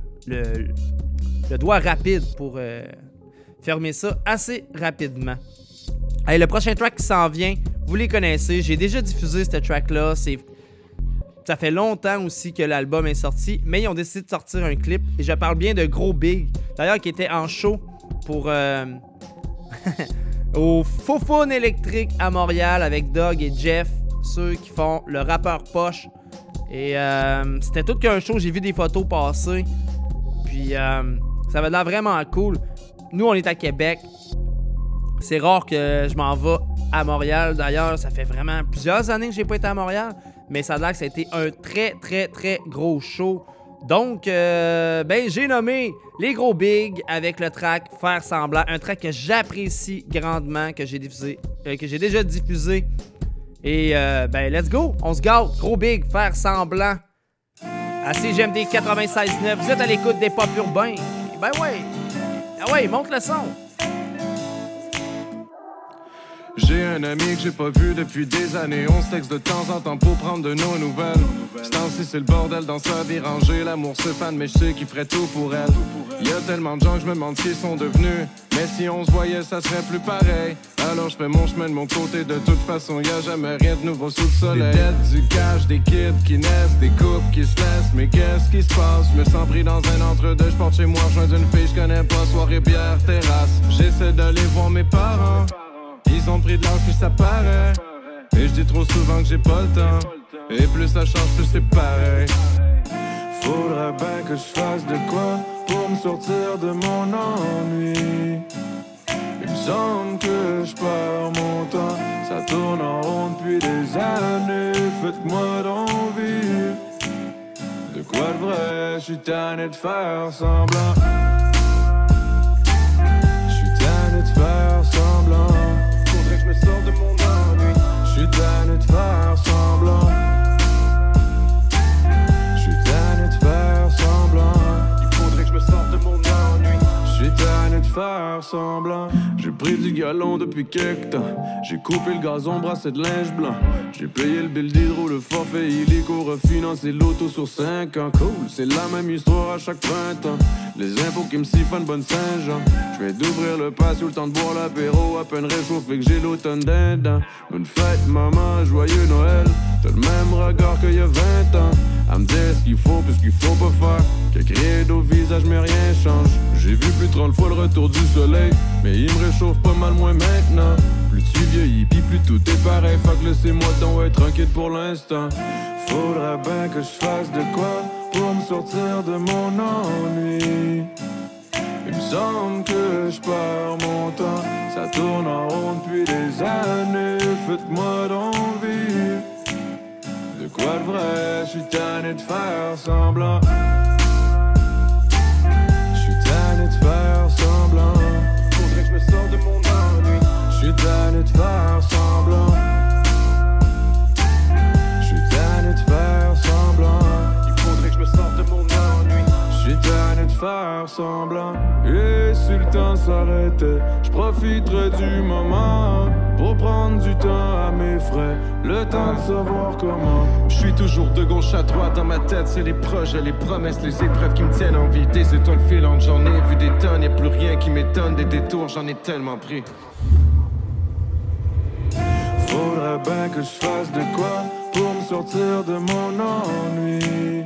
doigt rapide pour euh, fermer ça assez rapidement. Allez, le prochain track qui s'en vient, vous les connaissez. J'ai déjà diffusé ce track-là. Ça fait longtemps aussi que l'album est sorti, mais ils ont décidé de sortir un clip. Et je parle bien de Gros Big, d'ailleurs, qui était en show pour euh, *laughs* au Fofone électrique à Montréal avec Doug et Jeff, ceux qui font le rappeur poche. Et euh, c'était tout qu'un show, j'ai vu des photos passer. Puis euh, ça avait l'air vraiment cool. Nous, on est à Québec. C'est rare que je m'en vais à Montréal. D'ailleurs, ça fait vraiment plusieurs années que j'ai pas été à Montréal. Mais ça a l'air que ça a été un très, très, très gros show. Donc, euh, ben, j'ai nommé les gros bigs avec le track Faire semblant. Un track que j'apprécie grandement, que j'ai diffusé, euh, que j'ai déjà diffusé. Et euh, ben, let's go. On se gâte. Gros big, Faire semblant. À CGMD 96.9. Vous êtes à l'écoute des pop urbains. Ben ouais. Ah ouais, monte le son. J'ai un ami que j'ai pas vu depuis des années. On se texte de temps en temps pour prendre de nos nouvelles. Ce c'est le bordel dans sa vie rangée. L'amour se fan, mais je sais qu'il ferait tout pour elle. Y a tellement de gens que je me demande ce qu'ils sont devenus. Mais si on se voyait, ça serait plus pareil. Alors je fais mon chemin de mon côté. De toute façon, y a jamais rien de nouveau sous le soleil. Des du cash, des kids qui naissent, des couples qui se laissent. Mais qu'est-ce qui se passe? Je me sens pris dans un entre-deux. Je porte chez moi, je d'une fille, je connais pas. Soirée, bière, terrasse. J'essaie d'aller voir mes parents. Ils ont pris de l'âge, ça paraît. Et je dis trop souvent que j'ai pas le temps. Et plus ça change, plus c'est pareil. Faudrait bien que je fasse de quoi pour me sortir de mon ennui. Il me semble que je perds mon temps. Ça tourne en rond depuis des années. Faites-moi d'envie. De quoi de vrai, je suis tanné de faire semblant. Je suis tanné de faire semblant. J'ai pris du galon depuis quelque temps. J'ai coupé le gazon, brassé de linge blanc. J'ai payé le bill d'hydro, le forfait illico, refinancé l'auto sur 5 ans. Cool, c'est la même histoire à chaque printemps. Les impôts qui me siphonnent bonne Saint-Jean. Je vais d'ouvrir le patio, le temps de boire l'apéro, à peine réchauffé que j'ai l'automne dedans. Bonne fête, maman, joyeux Noël. T'as le même regard qu'il y a 20 ans. À me dire ce qu'il faut, puis ce qu'il faut pas faire. Que crier au visage, mais rien change. J'ai vu plus de 30 fois le retour du soleil, mais il me réchauffe pas mal moins maintenant. Plus tu vieillis, pis plus tout est pareil. Que laissez-moi donc être tranquille pour l'instant. Faudrait bien que je fasse de quoi pour me sortir de mon ennui. Il me semble que je perds mon temps, ça tourne en rond depuis des années. Faites-moi d'envie. De quoi de vrai, je suis tanné de faire semblant. Tanné de faire semblant. Je suis tanné de faire semblant. Il faudrait que je me sorte de mon ennui. Je suis tanné de faire semblant. Et si le temps s'arrêtait, je profiterais du moment pour prendre du temps à mes frais. Le temps de savoir comment. Je suis toujours de gauche à droite dans ma tête. C'est les projets, les promesses, les épreuves qui me tiennent en vie. Des étoiles filantes, j'en ai vu des tonnes. Y'a plus rien qui m'étonne. Des détours, j'en ai tellement pris. Faudrait que je fasse de quoi pour me sortir de mon ennui.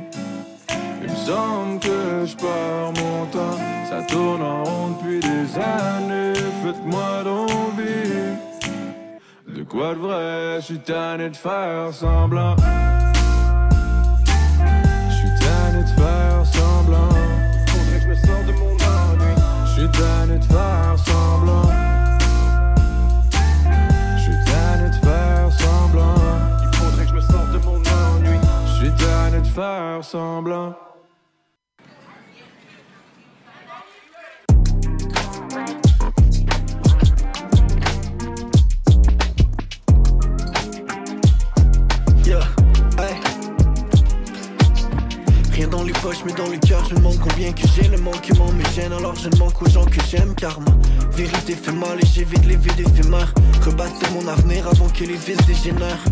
Il me semble que je perds mon temps, ça tourne en rond depuis des années. Faites-moi d'envie. De quoi de vrai, je suis tanné de faire semblant. Je suis tanné de faire semblant. Faudrait que je me sorte de mon ennui. Je suis tanné de faire semblant. Faire. Rien dans les poches mais dans le cœur Je me demande combien que j'ai Le manquement me gêne alors je ne manque aux gens que j'aime Car ma vérité fait mal et j'évite les vies d'éphémères Rebâtir mon avenir avant que les vices dégénèrent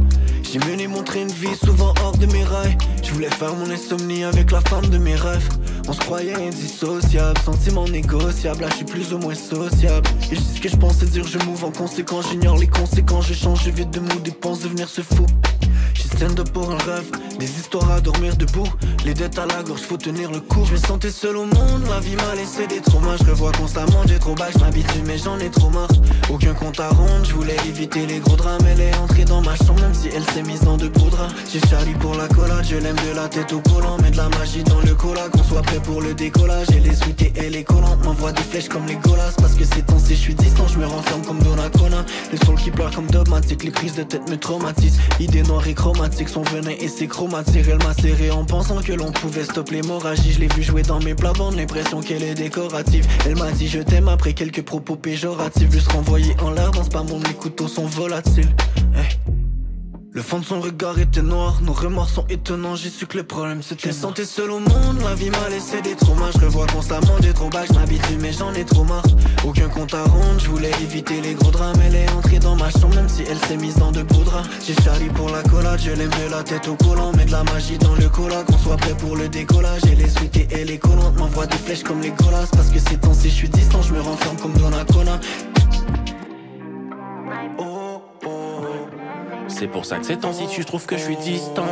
J'ai mené mon train de vie souvent hors de mes rails Je voulais faire mon insomnie avec la femme de mes rêves. On se croyait indissociable, sentiment négociable Là je suis plus ou moins sociable. Et je ce que je pense et dire je move en conséquence. J'ignore les conséquences, je change, je vide de mood et pense devenir ce fou J'suis stand-up pour un rêve, des histoires à dormir debout. Les dettes à la gorge, faut tenir le coup. Je me sentais seul au monde, la vie m'a laissé des traumas. Je revois constamment, j'ai trop bas, je m'habitue, mais j'en ai trop marre. Aucun compte à rendre, je voulais éviter les gros drames. Elle est entrée dans ma chambre, même si elle s'est mise en deux poudres. J'ai Charlie pour la collade, je l'aime de la tête au collant. Mets de la magie dans le cola, qu'on soit prêt pour le décollage. Et les suites et elle est collante, m'envoie des flèches comme les golas. Parce que c'est si je suis distant, je me renferme comme Donnacona. Le sol qui pleure comme dogmatique, les prises de tête me traumatisent. Idées noires et chromatiques, son venin et ses chromatiques. Elle m'a serré en pensant que l'on pouvait stopper l'hémorragie. Je l'ai vu jouer dans mes plates-bandes, l'impression qu'elle est décorative. Elle m'a dit je t'aime après quelques propos péjoratifs. Juste renvoyé en l'air dans ce mon les couteaux sont volatiles. Hey. Le fond de son regard était noir, nos remords sont étonnants, j'ai su que le problème c'était. Je sentais seul au monde, la vie m'a laissé des traumas, je revois constamment des trop bas, mais j'en ai trop marre. Aucun compte à rendre, je voulais éviter les gros drames, elle est entrée dans ma chambre même si elle s'est mise dans de beaux draps. J'ai Charlie pour la collade, je l'aime de la tête au collant, mets de la magie dans le cola, qu'on soit prêt pour le décollage. Et les suites et elle est collante, m'envoie des flèches comme les golas, parce que c'est temps si je suis distant, je me renferme comme Donnacona. C'est pour ça que ces temps-ci tu trouves que je suis distant.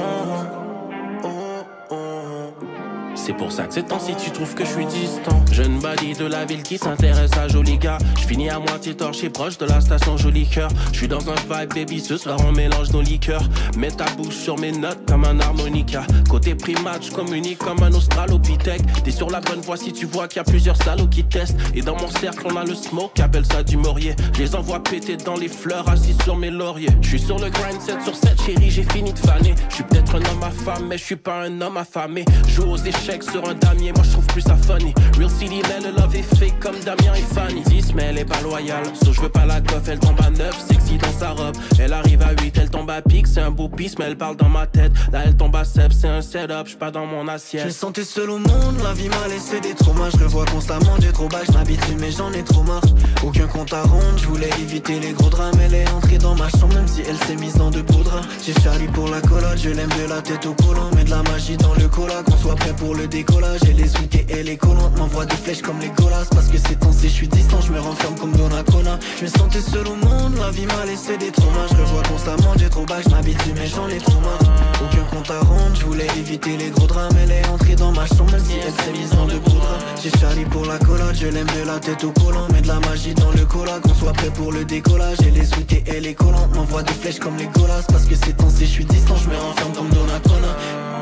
C'est pour ça que ces temps-ci tu trouves que je suis distant. Jeune badie de la ville qui s'intéresse à joli gars. Je finis à moitié torché proche de la station Joli Cœur. Je suis dans un vibe baby, ce soir on mélange nos liqueurs. Mets ta bouche sur mes notes comme un harmonica. Côté primate, je communique comme un australopithèque. T'es sur la bonne voie si tu vois qu'il y a plusieurs salauds qui testent. Et dans mon cercle, on a le smoke, appelle ça du morier. Je les envoie péter dans les fleurs, assis sur mes lauriers. Je suis sur le grind 7 sur 7, chérie, j'ai fini de faner. Je suis peut-être un homme affamé, mais je suis pas un homme affamé. Joue aux sur un damier, moi je trouve plus ça funny. Real city, mais le love est fake comme Damien et Fanny. 10, mais elle est pas loyale. So je veux pas la coiffe, elle tombe à 9, sexy dans sa robe. Elle arrive à 8, elle tombe à pic, c'est un beau pisse, mais elle parle dans ma tête. Là elle tombe à 7, c'est un setup, je pas dans mon assiette. sentais seul au monde, la vie m'a laissé des traumas, je revois constamment des trop bas, je mais j'en ai trop marre. Aucun compte à rendre, je voulais éviter les gros drames, elle est entrée dans ma chambre même si elle s'est mise dans de beaux. J'ai Charlie pour la collade, je l'aime de la tête au collant, mets de la magie dans le cola, qu'on soit prêt pour le décollage. Et les suites et elle est collante, m'envoie des flèches comme les golas, parce que c'est temps je suis distant, je me renferme comme Donnacona. Je me sentais seul au monde, la vie m'a laissé des traumas, je revois constamment des trop bas, je m'habitue mais j'en ai trop marre. Aucun compte à rendre, je voulais éviter les gros drames Elle est entrée dans ma chambre même si elle s'est mise de poudre J'ai Charlie pour la collade, je l'aime de la tête au collant Mets de la magie dans le cola, qu'on soit prêt pour le décollage Et les suites et elle est collante, m'envoie des flèches comme les golas Parce que c'est temps je suis distant, je me renferme comme Donatona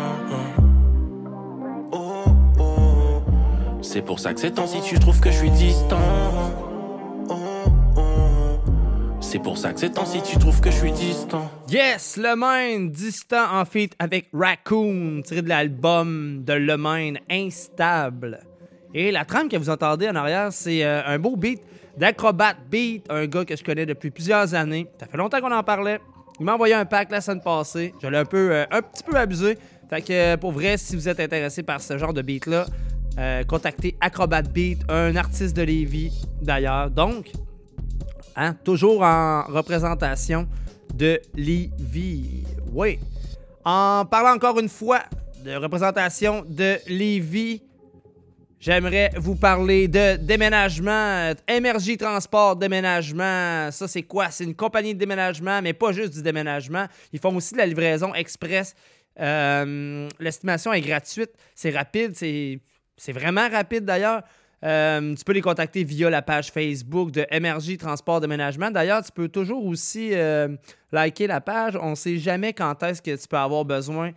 C'est pour ça que ces temps-ci tu trouves que je suis distant. C'est pour ça que ces temps-ci tu trouves que je suis distant. Yes, Le Main, distant en feat avec Raccoon, tiré de l'album de Le Main, Instable. Et la trame que vous entendez en arrière, c'est euh, un beau beat d'Acrobat Beat, un gars que je connais depuis plusieurs années. Ça fait longtemps qu'on en parlait. Il m'a envoyé un pack la semaine passée. Je l'ai un, peu, euh, un petit peu abusé. Fait que pour vrai, si vous êtes intéressé par ce genre de beat-là, euh, contactez Acrobat Beat, un artiste de Lévis d'ailleurs. Donc, hein, toujours en représentation de Lévis. Oui. En parlant encore une fois de représentation de Lévis, j'aimerais vous parler de déménagement. Énergie Transport Déménagement. Ça, c'est quoi? C'est une compagnie de déménagement, mais pas juste du déménagement. Ils font aussi de la livraison express. Euh, L'estimation est gratuite. C'est rapide. C'est c'est vraiment rapide d'ailleurs. Euh, tu peux les contacter via la page Facebook de MRJ Transport Déménagement. D'ailleurs, tu peux toujours aussi euh, liker la page. On ne sait jamais quand est-ce que tu peux avoir besoin.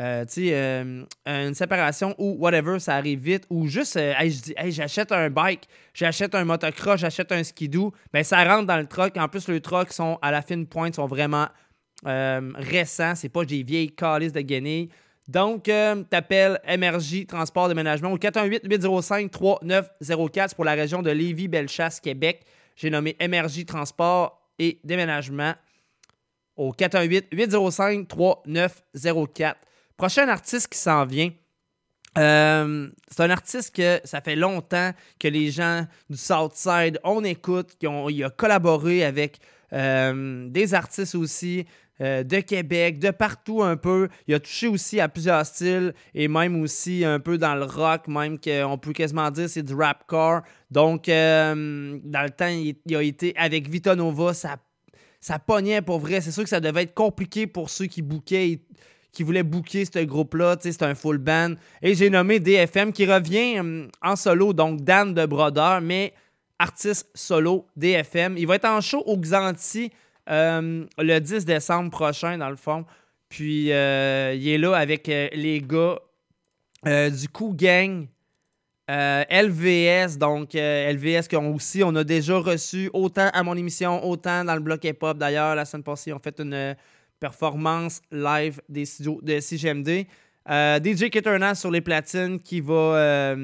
Euh, tu sais, euh, une séparation ou whatever, ça arrive vite. Ou juste, hey, je dis, hey, j'achète un bike, j'achète un motocross, j'achète un skidoo. Ben, ça rentre dans le truck. En plus, les trucks sont à la fine pointe, sont vraiment récents. C'est pas des vieilles calices de guenilles. Donc, euh, t'appelles MRJ Transport Déménagement au 418-805-3904 C'est pour la région de Lévis-Bellechasse, Québec. J'ai nommé MRJ Transport et Déménagement au 418-805-3904. Prochain artiste qui s'en vient. Euh, c'est un artiste que ça fait longtemps que les gens du Southside, on écoute, qui il a collaboré avec euh, des artistes aussi euh, de Québec, de partout un peu. Il a touché aussi à plusieurs styles et même aussi un peu dans le rock, même qu'on peut quasiment dire c'est du rapcore. Donc, euh, dans le temps, il, a été avec Vita Nova, ça, ça pognait pour vrai. C'est sûr que ça devait être compliqué pour ceux qui bouquaient qui voulaient booker ce groupe-là. C'est un full band. Et j'ai nommé DFM qui revient euh, en solo, donc Dan de Brodeur, mais artiste solo DFM. Il va être en show au Xanti euh, le 10 décembre prochain, dans le fond. Puis euh, il est là avec euh, les gars du coup Gang. LVS, donc LVS qu'on aussi, on a déjà reçu autant à mon émission, autant dans le bloc hip-hop. D'ailleurs, la semaine passée, on fait une performance live des studios de CGMD. DJ Ketternas sur les platines qui va,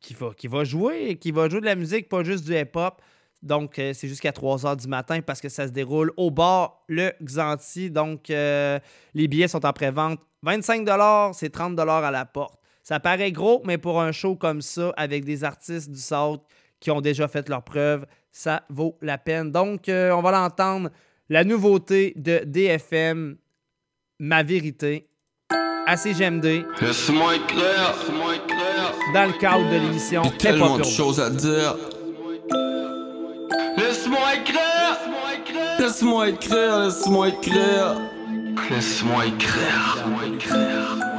qui, va, qui va jouer, qui va jouer de la musique, pas juste du hip-hop. Donc, euh, c'est jusqu'à 3 h du matin parce que ça se déroule au bar Le Xanti. Donc, euh, les billets sont en pré-vente. 25 c'est 30 à la porte. Ça paraît gros, mais pour un show comme ça, avec des artistes du South qui ont déjà fait leur preuve, ça vaut la peine. Donc, euh, on va l'entendre. La nouveauté de DFM, Ma Vérité, à CGMD. Laisse-moi clair, laisse-moi être clair. Dans le cadre de l'émission tellement de choses à dire. Laisse-moi écrire, laisse-moi écrire. Laisse-moi écrire. Laisse-moi écrire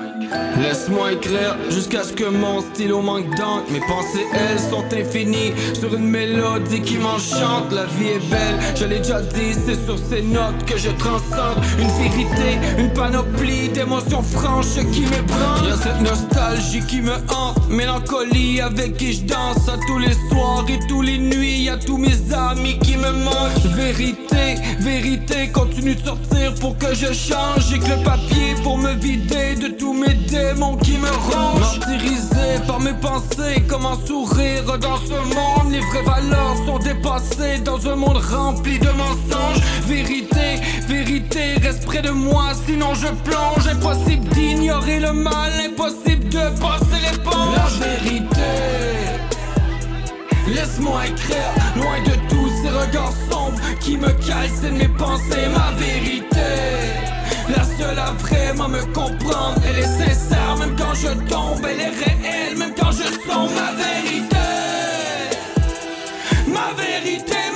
jusqu'à ce que mon stylo manque d'encre. Mes pensées, elles, sont infinies Sur une mélodie qui m'enchante. La vie est belle, je l'ai déjà dit C'est sur ces notes que je transcende. Une vérité, une panoplie d'émotions franches qui m'ébranlent. Y'a cette nostalgie qui me hante Mélancolie avec qui je danse. À tous les soirs et tous les nuits Y'a tous mes amis qui me manquent. Vérité, vérité Continue de sortir pour que je change. J'ai que le papier pour me vider De tous mes démons qui me rongent Martyrisé par mes pensées Comment sourire dans ce monde. Les vraies valeurs sont dépassées Dans un monde rempli de mensonges. Vérité, vérité Reste près de moi sinon je plonge. Impossible d'ignorer le mal Impossible de passer l'éponge La vérité Laisse-moi écrire, loin de tous ces regards sombres qui me calcinent mes pensées, ma vérité. La seule à vraiment me comprendre, elle est sincère même quand je tombe, elle est réelle même quand je vérité. Ma vérité, ma vérité.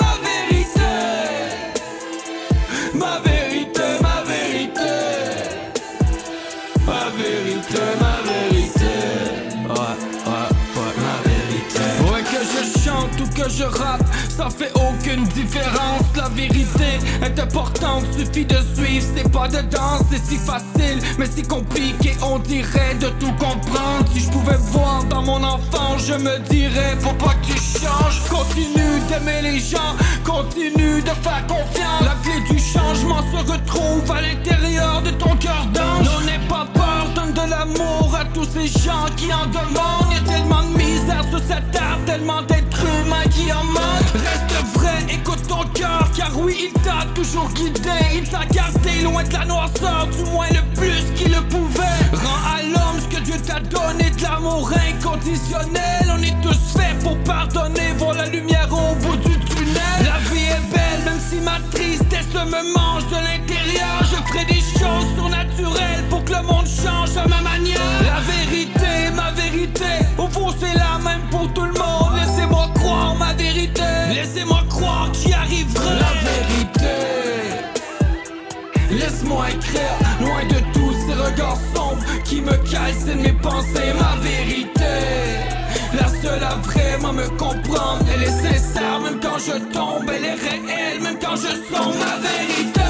Ça fait aucune différence. La vérité est importante, suffit de suivre, c'est pas de danse, c'est si facile, mais si compliqué, on dirait de tout comprendre. Si je pouvais voir dans mon enfant, je me dirais, faut pas que tu changes. Continue d'aimer les gens, continue de faire confiance. La clé du changement se retrouve à l'intérieur de ton cœur d'ange. N'en pas peur, de l'amour à tous ces gens qui en demandent. Y'a tellement de misère sur cette terre, tellement d'êtres humains qui en manquent. Reste vrai, écoute ton cœur, car oui, il t'a toujours guidé. Il t'a gardé loin de la noirceur, du moins le plus qu'il le pouvait. Rends à l'homme ce que Dieu t'a donné, de l'amour inconditionnel. On est tous faits pour pardonner, voir la lumière au bout du. La vie est belle, même si ma tristesse me mange de l'intérieur. Je ferai des choses surnaturelles pour que le monde change à ma manière. La vérité, ma vérité, au fond c'est la même pour tout le monde. Laissez-moi croire ma vérité, laissez-moi croire qu'il arrivera la vérité. Laisse-moi écrire, loin de tous ces regards sombres qui me calcinent mes pensées, ma vérité. Comprendre, elle est sincère même quand je tombe, elle est réelle même quand je sens ma vérité.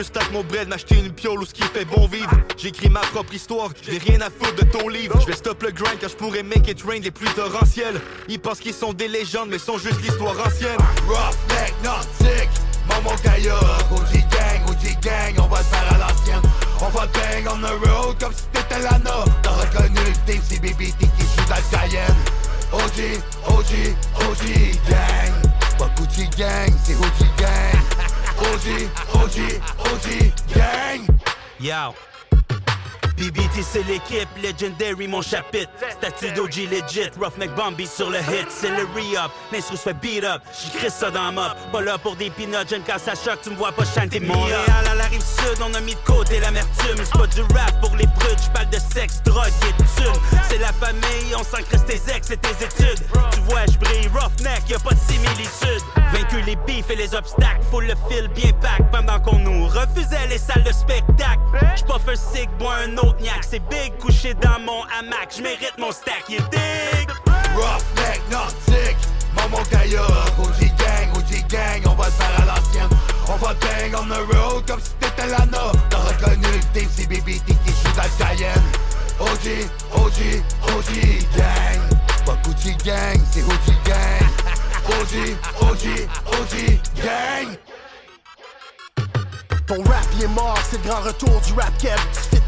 Juste avec mon bread, m'acheter une piole ou ce qui fait bon vivre. J'écris ma propre histoire, j'ai rien à foutre de ton livre. Je vais stop le grind car je pourrais make it rain des pluies torrentielles. Ils pensent qu'ils sont des légendes, mais sont juste l'histoire ancienne. Roughneck, Nordic, Maman Gaillard, OG Gang, OG Gang, on va le faire à l'ancienne. On va bang on the road comme si t'étais Lana. T'as reconnu le team, c'est BBT qui joue dans. OG, OG, OG Gang, pas Gucci Gang, c'est OG Gang. OG, OG, OG Gang. Yo. BBT c'est l'équipe, Legendary mon chapitre. Statue d'OG legit, Roughneck Bambi sur le hit. C'est le re-up, l'instru se fait beat up J'écris ça dans mop, pas là pour des peanuts J'aime quand ça choque, tu me vois pas chanter Montréal à la rive sud, on a mis de côté l'amertume. C'est pas du rap pour les prudes, j'parle de sexe, drogue et thunes. C'est la famille, on s'encresse tes ex et tes études. Tu vois, j'brille Roughneck, y'a pas de similitude. Vaincu les bifs et les obstacles, faut le fil bien pack. Pendant qu'on nous refusait les salles de spectacle J'puff un cig, bois un autre C'est big, couché dans mon hamac, j'mérite mon stack, you dig? Roughneck, Nordic, Maman Gaillard, OG Gang, OG Gang, on va le faire à l'ancienne. On va bang on the road comme si t'étais Lana. T'as reconnu le team, c'est BBT qui joue dans le Cayenne. OG, OG, OG Gang, pas Gucci Gang, c'est OG Gang. OG, OG, OG Gang. Ton rap il est mort, c'est le grand retour du rap kev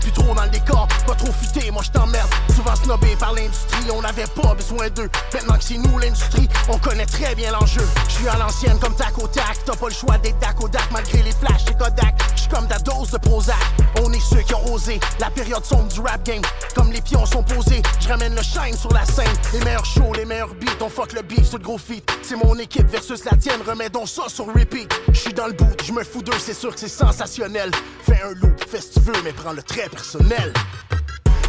plus trop dans le décor, pas trop futé, moi je t'emmerde. Souvent snobé par l'industrie, on n'avait pas besoin d'eux. Maintenant que c'est nous l'industrie, on connaît très bien l'enjeu. Je suis à l'ancienne comme tac au tac, t'as pas le choix d'être dac au dac Malgré les flashs et Kodak, je comme ta dose de Prozac. On est ceux qui ont osé, la période sombre du rap game. Comme les pions sont posés, je ramène le shine sur la scène. Les meilleurs shows, les meilleurs beats, on fuck le beef sur le gros feat. C'est mon équipe versus la tienne, remets donc ça sur repeat. Je suis dans le bout, je me fous d'eux, c'est sûr que c'est sensationnel. Fais un loop, fais ce tu veux, mais prends le très personnel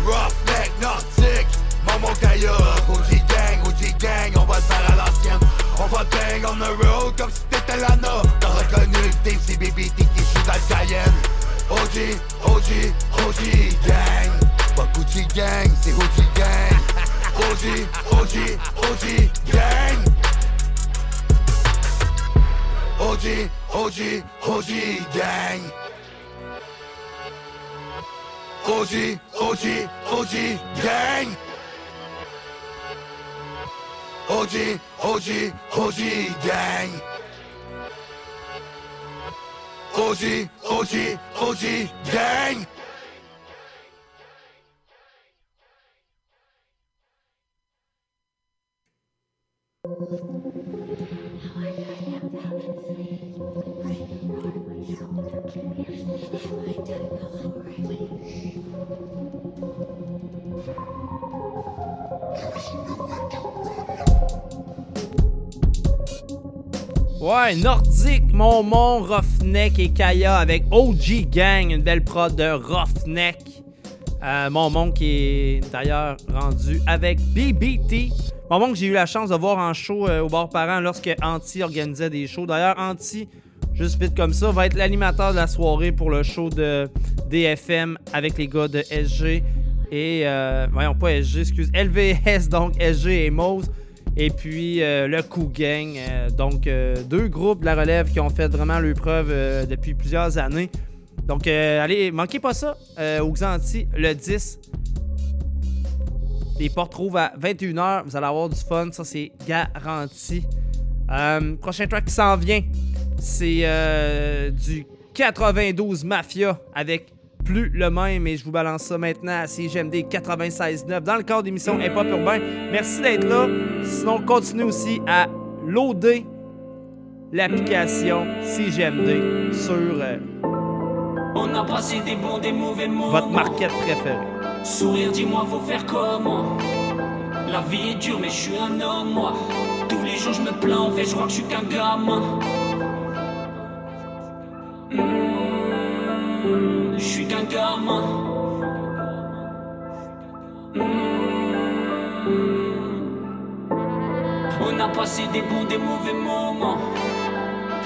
Roughneck, Nordic, Maman Gaillard, OG Gang, OG Gang, on va le faire à l'ancienne. On va bang on the road comme si t'étais Lana. T'as reconnu le team, c'est BBT qui joue dans Cayenne. OG, OG, OG Gang, pas Gucci Gang, c'est OG Gang. OG, OG, OG Gang. OG, OG, OG gang. OG, OG, OG gang. OG, OG, OG gang. OG, OG, OG gang. Ouais, Nordique, Momon, Roughneck et Kaya avec OG Gang, une belle prod de Roughneck. Euh, Momon qui est d'ailleurs rendu avec BBT. Momon que j'ai eu la chance de voir en show euh, au bar parent lorsque Anti organisait des shows. D'ailleurs, Anti, juste vite comme ça, va être l'animateur de la soirée pour le show de DFM avec les gars de SG et. Euh, voyons pas SG, excuse. LVS, donc SG et Mose. Et puis euh, le Coup Gang. euh, donc euh, deux groupes de la relève qui ont fait vraiment leur preuve euh, depuis plusieurs années. Donc allez, manquez pas ça. Au Xanti, le 10. Les portes trouvent à 21h. Vous allez avoir du fun. Ça, c'est garanti. Prochain track qui s'en vient, c'est euh, du 92 Mafia avec plus le même. Et je vous balance ça maintenant à CGMD 96.9 dans le cadre d'émission Hip Hop Urbain. Merci d'être là. Sinon, continuez aussi à loader l'application CGMD sur euh, On a passé des bons, des mauvais moments. votre market préférée. Sourire, dis-moi, faut faire comment? La vie est dure, mais je suis un homme, moi. Tous les jours, je me plains, en fait, je crois que je suis qu'un gamin. Hmm, Je suis qu'un gamin. Hmm. On a passé des bons, des mauvais moments.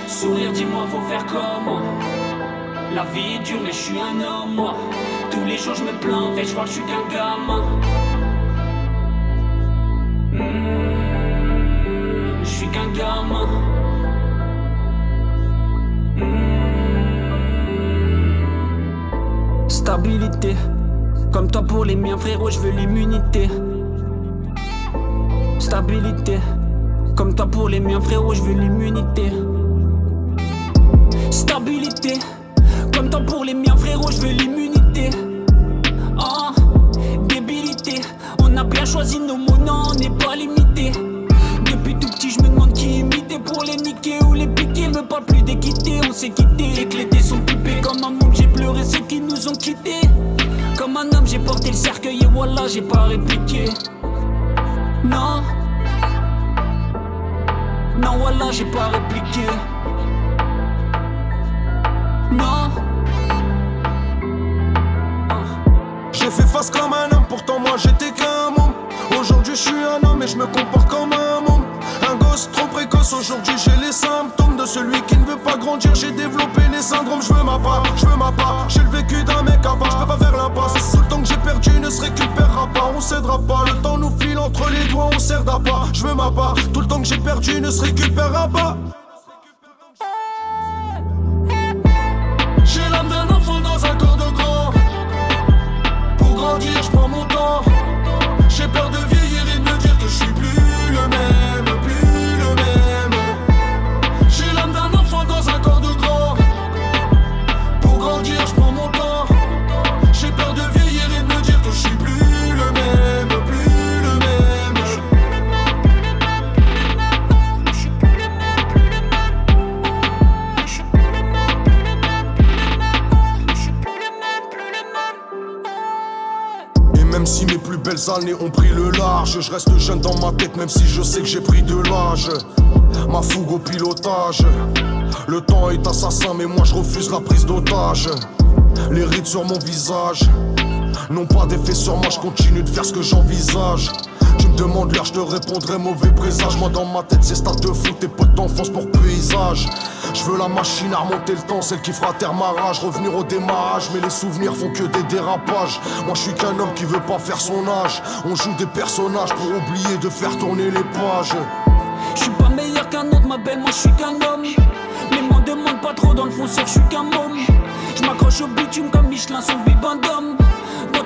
Sourire, dis-moi, faut faire comment? La vie est dure, mais je suis un homme, moi. Tous les jours, je me plains, fait, je crois que je suis qu'un gamin. Hmm, Je suis qu'un gamin. Stabilité. Comme toi pour les miens, frérot, je veux l'immunité. Stabilité. Comme toi pour les miens, frérot, je veux l'immunité. Comme un homme, j'ai porté le cercueil et voilà, j'ai pas répliqué. Non. Non, voilà, j'ai pas répliqué. Non. J'ai fait face comme un homme, pourtant moi j'étais qu'un môme. Aujourd'hui je suis un homme et je me comporte comme un môme. Un gosse trop précoce, aujourd'hui j'ai celui qui ne veut pas grandir. J'ai développé les syndromes, je veux ma part, je veux ma part. J'ai le vécu d'un mec à part, je peux pas faire l'impasse. Tout le temps que j'ai perdu ne se récupérera pas, on cédera pas. Le temps nous file entre les doigts, on sert d'appât. Je veux ma part, tout le temps que j'ai perdu ne se récupérera pas. Belles années ont pris le large, je reste jeune dans ma tête, même si je sais que j'ai pris de l'âge. Ma fougue au pilotage. Le temps est assassin, mais moi je refuse la prise d'otage. Les rides sur mon visage n'ont pas d'effet sur moi, je continue de faire ce que j'envisage. Demandes l'heure, je te répondrai mauvais présage. Moi dans ma tête, c'est stade de foot et potes d'enfance pour paysage. Je veux la machine à remonter le temps, celle qui fera terre ma rage, revenir au démarrage. Mais les souvenirs font que des dérapages. Moi je suis qu'un homme qui veut pas faire son âge. On joue des personnages pour oublier de faire tourner les pages. Je suis pas meilleur qu'un autre, ma belle, moi je suis qu'un homme. Mais demande pas trop dans le fond, je suis qu'un môme. Je m'accroche au bitume comme Michelin sur bibendum.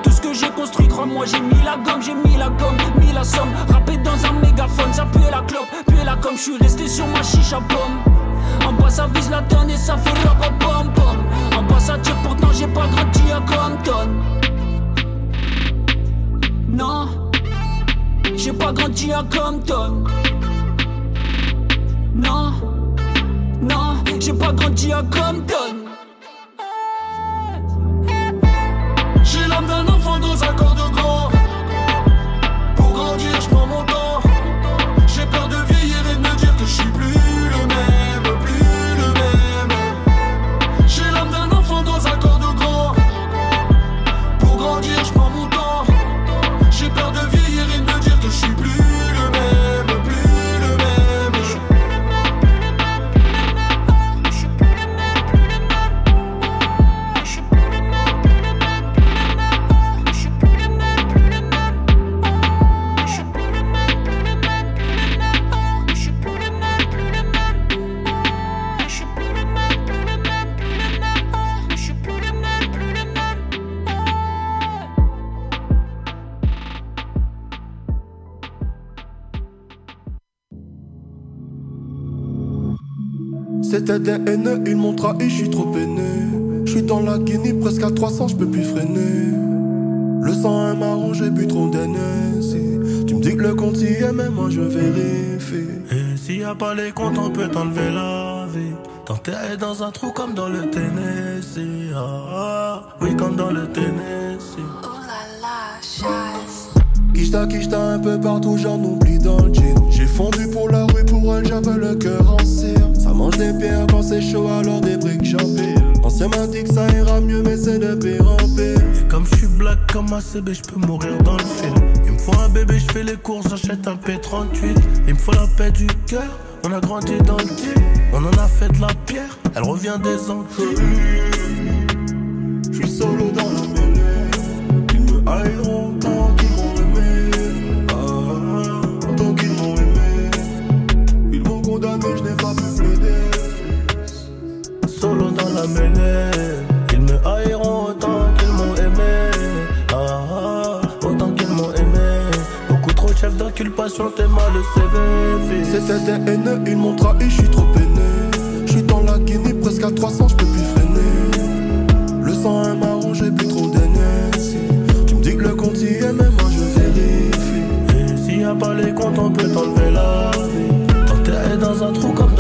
Tout ce que j'ai construit, crois-moi, j'ai mis la gomme, j'ai mis la gomme, mis la somme. Rappé dans un mégaphone, ça pue la clope, pue la comme je suis resté sur ma chicha pomme. En bas ça vise la tonne et ça fait la pom pom. En bas ça tire, pourtant j'ai pas grandi à Compton. Non, j'ai pas grandi à Compton. Non, non, j'ai pas grandi à Compton. Des haineux, ils m'ont trahi, je suis trop peiné. Je suis dans la Guinée, presque à 300, je peux plus freiner. Le sang est marron, j'ai bu trop d'énergie. Tu me dis que le compte y est, mais moi je vérifie. Et s'il y a pas les comptes, on peut t'enlever la vie. T'enterrer dans un trou comme dans le Tennessee. Ah, ah, oui, comme dans le Tennessee. Kishta, kishta un peu partout, j'en oublie dans le jean. J'ai fondu pour la rue, pour elle, j'avais le cœur en cire. Mange des pierres quand c'est chaud, alors des briques j'empile. Ancien m'a dit que ça ira mieux, mais c'est de pire en pire. Et comme je suis black comme ACB, je peux mourir dans le film. Il me faut un bébé, je fais les courses, j'achète un P38. Il me faut la paix du cœur, on a grandi dans le deal. On en a fait de la pierre, elle revient des Antilles. Je suis solo dans la Ils me haïront autant qu'ils m'ont aimé. Ah, ah, autant qu'ils m'ont aimé. Beaucoup trop de chefs d'inculpation, t'es mal le CV. C'était des haineux, ils m'ont trahi, je suis trop peiné. Je suis dans la Guinée, presque à 300, je peux plus freiner. Le sang est marron, j'ai plus trop d'énergie. Tu me dis que le compte y est, mais moi je vérifie. Et s'il y a pas les comptes, on peut t'enlever la vie. T'enterrer dans un trou comme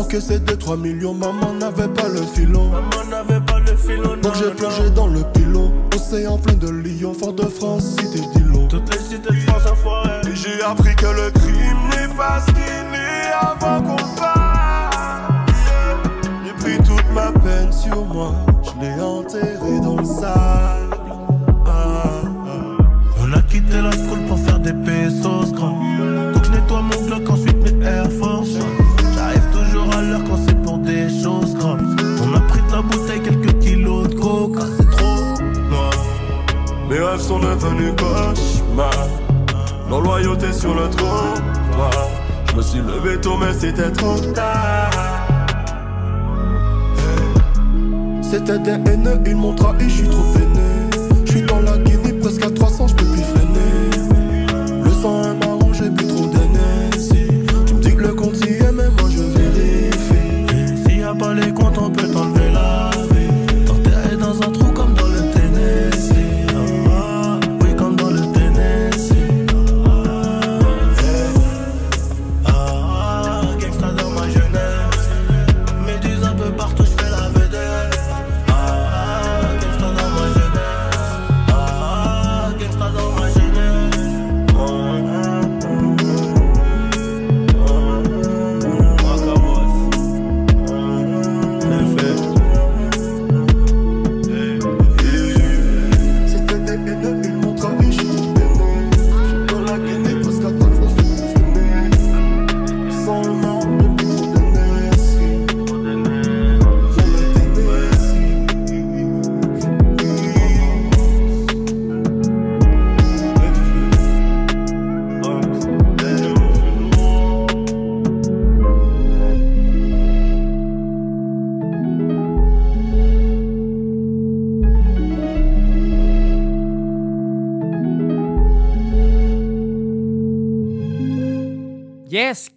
encaissé de 3 millions, maman n'avait pas le filon. Maman n'avait pas le filon. Donc j'ai plongé dans le pilon, océan plein de lions, fort de France, cité d'Ilon. Toutes les cités de France à foirer. Et j'ai appris que le crime n'est pas ce qu'il est avant qu'on fasse. J'ai pris toute ma peine sur moi, je l'ai enterré dans le sable. Ah, ah. On a quitté la school pour faire des pesos grands. Donc je nettoie mon Glock, ensuite rêves sont devenus cauchemars. Non loyauté sur le trottoir. Je me suis levé tôt, mais c'était trop tard. C'était des haineux, ils m'ont trahi, je suis trop peiné. Je suis dans la Guinée, presque à 300, je peux plus.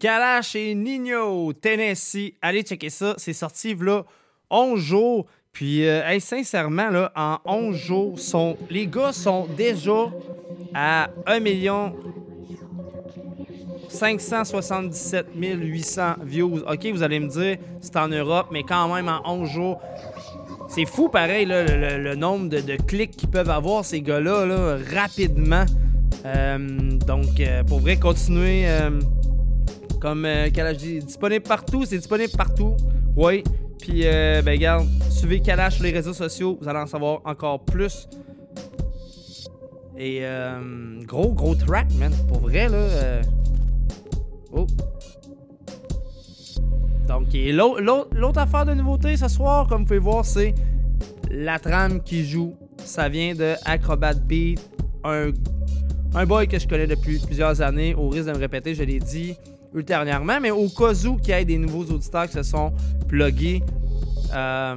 Kalash et Nino, Tennessee. Allez checker ça. C'est sorti là 11 jours. Puis, euh, sincèrement, là, en 11 jours, sont, les gars sont déjà à 1 million 577 800 views. OK, vous allez me dire, c'est en Europe, mais quand même, en 11 jours, c'est fou pareil, là, le, nombre de, clics qu'ils peuvent avoir, ces gars-là, là, rapidement. Euh, donc, euh, pour vrai, continuer. Comme euh, Kalash dit, disponible partout, c'est disponible partout. Oui. Puis, euh, ben, regarde, suivez Kalash sur les réseaux sociaux, vous allez en savoir encore plus. Et euh, gros, gros track, man. Pour vrai, là. euh, Oh. Donc, l'autre affaire de nouveauté ce soir, comme vous pouvez voir, c'est la trame qui joue. Ça vient de Acrobat Beat, un, un boy que je connais depuis plusieurs années. Au risque de me répéter, je l'ai dit ultérieurement, mais au cas où qu'il y ait des nouveaux auditeurs qui se sont pluggés euh,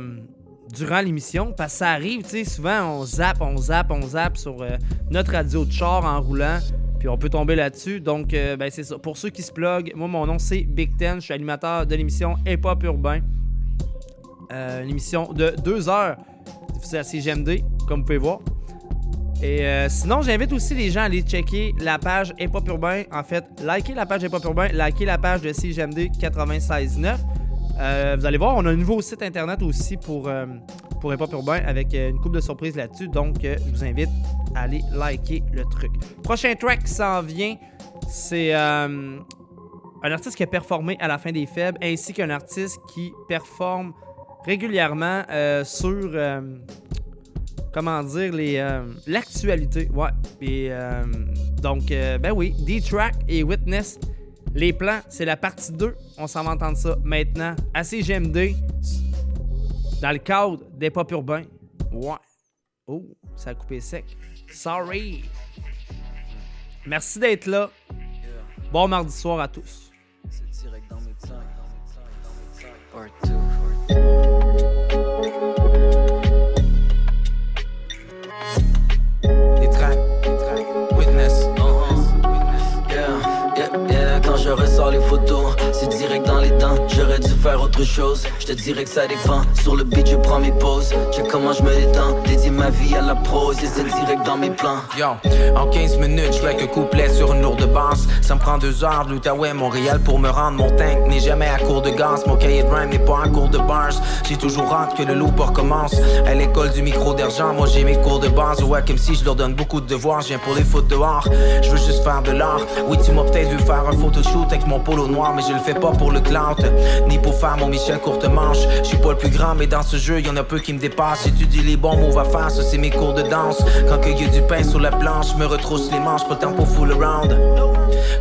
durant l'émission, parce que ça arrive, tu sais, souvent on zappe, on zappe, on zappe sur euh, notre radio de char en roulant, puis on peut tomber là-dessus. Donc, euh, ben, c'est ça. Pour ceux qui se pluguent, moi, mon nom, c'est Big Ten. Je suis animateur de l'émission Hip Hop Urbain. Une émission de deux heures diffusée à CGMD, comme vous pouvez voir. Et euh, sinon, j'invite aussi les gens à aller checker la page Hip Urbain. En fait, liker la page Hip Urbain, liker la page de CGMD 96.9. Euh, vous allez voir, on a un nouveau site internet aussi pour, euh, pour Urbain avec euh, une coupe de surprises là-dessus. Donc, je vous invite à aller liker le truc. Prochain track qui s'en vient, c'est un artiste qui a performé à la fin des faibles ainsi qu'un artiste qui performe régulièrement sur. Comment dire, les euh, l'actualité. Ouais. Et euh, donc, euh, ben oui, D-Track et Witness. Les plans, c'est la partie 2. On s'en va entendre ça maintenant. À CGMD, dans le cadre des pop urbains. Ouais. Oh, ça a coupé sec. Sorry. Merci d'être là. Bon mardi soir à tous. Des J'aurais dû faire autre chose. Je te dirais que ça dépend. Sur le beat, je prends mes pauses. Check comment je me détends. Dédie ma vie à la prose et c'est direct dans mes plans. Yo, en 15 minutes, je que couplet sur une lourde basse. Ça me prend deux heures de l'Outaouais, Montréal pour me rendre. Mon tank n'est jamais à court de gaz. Mon cahier de rhyme n'est pas à court de bars. J'ai toujours hâte que le loop recommence. À l'école du micro d'argent, moi j'ai mes cours de base. Ouais, comme si je leur donne beaucoup de devoirs. Je pour les fautes dehors. Je veux juste faire de l'art. Oui, tu m'as peut-être vu faire un photoshoot avec mon polo noir, mais je le fais pas pour le clout. Ni pour mon Michel courte manche. Je suis pas le plus grand, mais dans ce jeu, y en a peu qui me dépassent. J'étudie les bons mots à faire, ça c'est mes cours de danse. Quand qu'il y a du pain sur la planche, me retrousse les manches, pas le temps pour full around.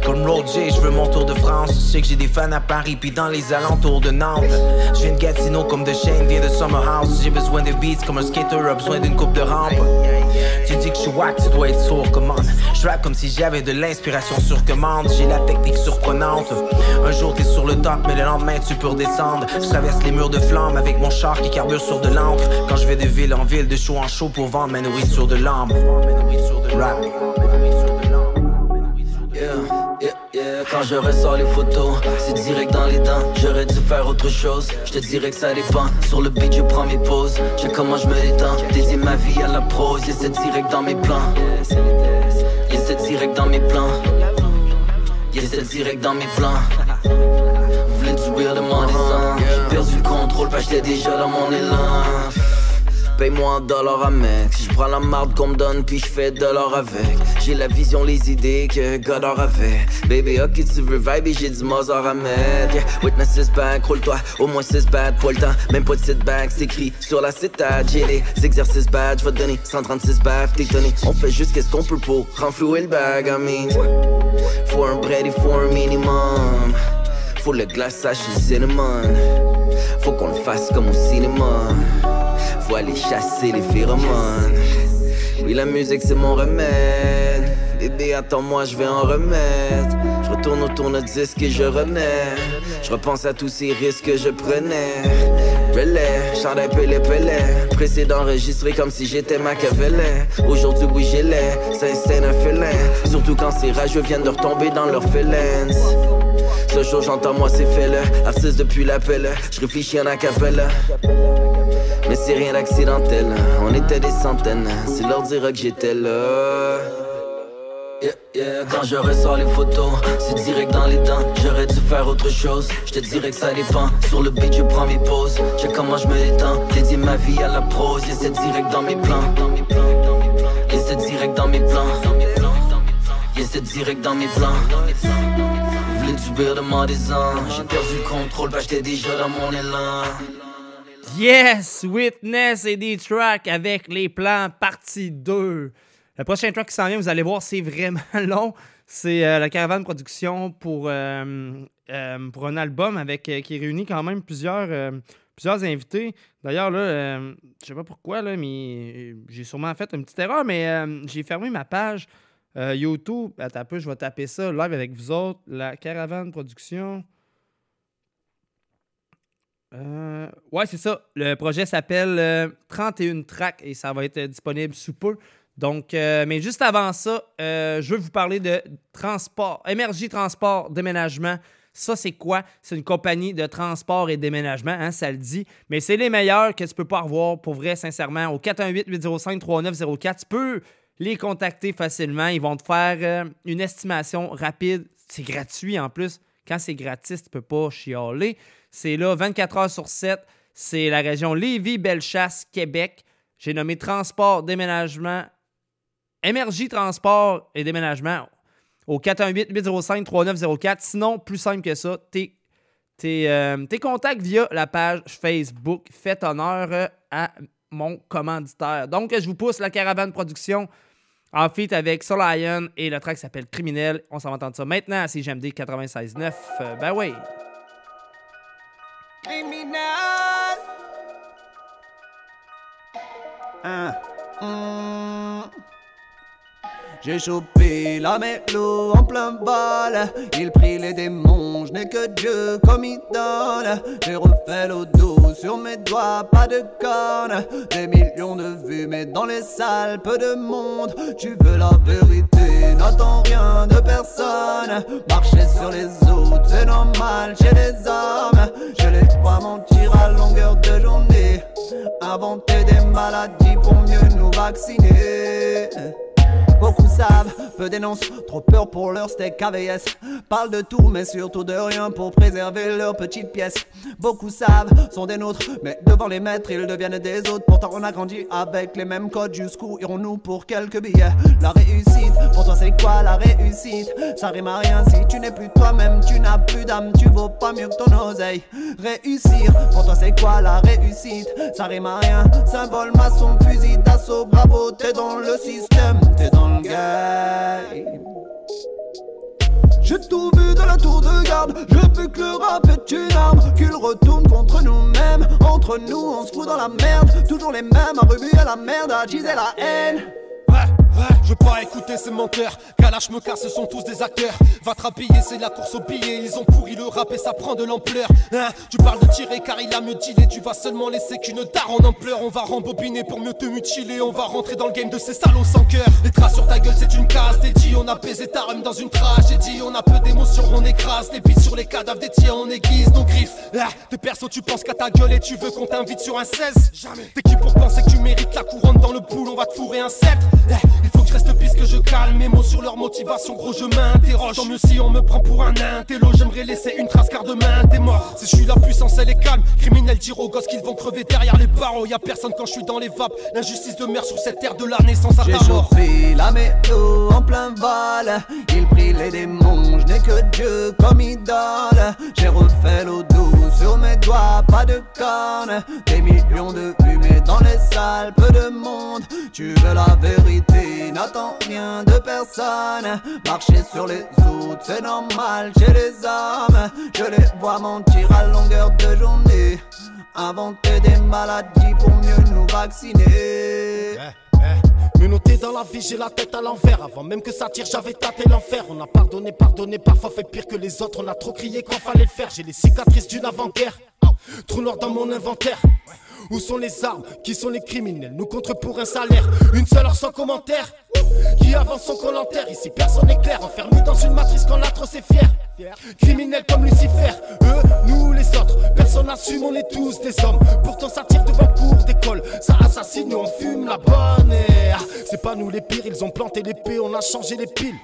Comme Road J, je veux mon tour de France. Je sais que j'ai des fans à Paris, puis dans les alentours de Nantes. Je viens de Gatineau comme de Shane, vient de Summer House. J'ai besoin de beats comme un skater a besoin d'une coupe de rampe. Tu dis que je suis wack, tu dois être sourd, commande. Je rappe comme si j'avais de l'inspiration sur commande. J'ai la technique surprenante. Un jour t'es sur le top, mais le lendemain tu peux redescendre. Je traverse les murs de flammes avec mon char qui carbure sur de l'encre. Quand je vais de ville en ville, de show en show pour vendre ma nourriture de l'âme. Quand je ressors les photos, c'est direct dans les dents. J'aurais dû faire autre chose. Je te dirais que ça dépend. Sur le beat, je prends mes pauses. Check comment je me détends. Dédie ma vie à la prose. Yeah, c'est direct dans mes plans. Yeah, c'est direct dans mes plans. Yeah, c'est direct dans mes plans. Real, perdu le contrôle, que j'étais déjà dans mon élan. Paye-moi un dollar à mec. Je prends la marde qu'on me donne, puis je fais dollar avec. J'ai la vision, les idées que Godard avait. Baby, ok, tu veux vibe et j'ai du Mozart à mettre. Yeah. Witness is back, roule-toi, au moins 6 bad, pas le temps. Même pas de sit back, c'est écrit sur la citade. J'ai les exercices bad, je vais te donner 136 baffes, t'es donné. On fait juste qu'est-ce qu'on peut pour renflouer le bag, I mean. Faut un bread, il faut un minimum. Faut le glaçage, le cinnamon. Faut qu'on le fasse comme au cinéma. Faut aller chasser les phéromones. Oui, la musique c'est mon remède. Bébé, attends-moi, je vais en remettre. Je retourne au tourne-disque et je renais. Je repense à tous ces risques que je prenais. Relais, chandail pelé pelé. Pressé d'enregistrer comme si j'étais Machiavelli. Aujourd'hui, oui, j'ai l'air. C'est un félin. Surtout quand ces rageux viennent de retomber dans leurs feelings. Ce jour j'entends moi c'est fait le Artiste depuis l'appel Je réfléchis en acapella Mais c'est rien d'accidentel On était des centaines C'est leur dire que j'étais là Yeah, quand je ressors les photos, c'est direct dans les dents. J'aurais dû faire autre chose, je te dirais que ça dépend. Sur le beat, je prends mes pauses, check comment je me détends. Dédier ma vie à la prose, et c'est direct dans mes plans. Et c'est direct dans mes plans. Et c'est direct dans mes plans. J'ai perdu le contrôle, bah j'étais déjà dans mon élan. Yes! Witness et des tracks avec les plans partie 2. Le prochain track qui s'en vient, vous allez voir, c'est vraiment *laughs* long. C'est euh, la Caravane Production pour, euh, euh, pour un album avec, qui réunit quand même plusieurs, plusieurs invités. D'ailleurs, là, je sais pas pourquoi, là, mais j'ai sûrement fait une petite erreur, mais j'ai fermé ma page euh, YouTube. Attends un je vais taper ça live avec vous autres. La Caravane Production. Euh, ouais, c'est ça. Le projet s'appelle euh, 31 tracks et ça va être disponible sous peu. Donc, euh, mais juste avant ça, euh, je veux vous parler de transport, Énergie Transport Déménagement. Ça, c'est quoi? C'est une compagnie de transport et déménagement, hein, ça le dit. Mais c'est les meilleurs que tu peux pas revoir, pour vrai, sincèrement. Au 418-805-3904, tu peux les contacter facilement. Ils vont te faire euh, une estimation rapide. C'est gratuit en plus. Quand c'est gratis, tu peux pas chialer. C'est là 24 heures sur 7. C'est la région Lévis-Bellechasse, Québec. J'ai nommé Transport, Déménagement, Énergie, Transport et Déménagement au 418-805-3904. Sinon, plus simple que ça, tes, tes, euh, tes contacts via la page Facebook. Faites honneur euh, à mon commanditaire. Donc, je vous pousse la Caravane Production en feat avec Soul Lion et le track s'appelle Criminel. On s'en va entendre ça maintenant à CGMD 96.9. Euh, ben oui. Criminel. Hein? Hum. J'ai chopé la mélo en plein bal. Il prie les démons, je n'ai que Dieu comme idole. J'ai refait le dos sur mes doigts, pas de cornes. Des millions de vues, mais dans les salles, peu de monde. Tu veux la vérité, n'attends rien de personne. Marcher sur les autres, c'est normal chez les hommes. Je les vois mentir à longueur de journée. Inventer des maladies pour mieux nous vacciner. Beaucoup savent, peu dénoncent, trop peur pour leur steak AVS. Parlent de tout, mais surtout de rien pour préserver leurs petites pièces. Beaucoup savent, sont des nôtres, mais devant les maîtres, ils deviennent des autres. Pourtant, on a grandi avec les mêmes codes. Jusqu'où irons-nous pour quelques billets? La réussite, pour toi, c'est quoi la réussite? Ça rime à rien si tu n'es plus toi-même, tu n'as plus d'âme, tu vaux pas mieux que ton oseille. Réussir, pour toi, c'est quoi la réussite? Ça rime à rien, symbole, maçon, fusil d'assaut, bravo, t'es dans le système, t'es dans J'ai tout vu de la tour de garde, je veux que le rap est une arme, qu'il retourne contre nous-mêmes. Entre nous, on se fout dans la merde, toujours les mêmes à remuer la merde, à la haine. Je veux pas écouter ces menteurs, Kalash me casse, ce sont tous des acteurs. Va te rhabiller, c'est la course au billet. Ils ont pourri le rap et ça prend de l'ampleur. Hein tu parles de tirer car il a mieux dealé. Tu vas seulement laisser qu'une daronne en pleurs. On va rembobiner pour mieux te mutiler. On va rentrer dans le game de ces salauds sans cœur. Les traces sur ta gueule, c'est une case. T'es dit, on a baisé ta rhum dans une tragédie. On a peu d'émotion, on écrase. Les bites sur les cadavres des tiens, on aiguise nos griffes. Ah, T'es perso, tu penses qu'à ta gueule et tu veux qu'on t'invite sur un 16. Jamais. T'es qui pour penser que tu mérites la couronne dans le pool? On va te fourrer un sceptre. Ah, Il faut que je reste piste que je calme mes mots sur leur motivation, gros, je m'interroge. Tant mieux si on me prend pour un intello, j'aimerais laisser une trace car demain t'es mort. Si je suis la puissance, elle est calme. Criminel, dire aux gosses qu'ils vont crever derrière les barreaux. Y'a personne quand je suis dans les vapes. L'injustice de mer sur cette terre de la naissance à J'ai ta mort. la mélo en plein vol. Il prie les démons, je n'ai que Dieu comme idole. J'ai refait l'eau douce sur mes doigts, pas de cornes. Des millions de mais dans les salles, peu de monde. Tu veux la vérité, n'attends rien de personne. Marcher sur les autres, c'est normal chez les hommes. Je les vois mentir à longueur de journée. Inventer des maladies pour mieux nous vacciner. Menotté dans la vie, j'ai la tête à l'envers. Avant même que ça tire, j'avais tâté l'enfer. On a pardonné, pardonné, parfois fait pire que les autres. On a trop crié quand fallait le faire. J'ai les cicatrices d'une avant-guerre. Trou noir dans mon inventaire. Où sont les armes Qui sont les criminels Nous contre pour un salaire. Une seule heure sans commentaire. Qui avance son commentaire Ici personne n'est clair. Enfermé dans une matrice quand l'atroce est fier. Criminels comme Lucifer, eux, nous les autres. Personne n'assume, on est tous des hommes. Pourtant, ça tire devant cours d'école. Ça assassine, on fume la bonne. Et, ah, c'est pas nous les pires, ils ont planté l'épée, on a changé les piles.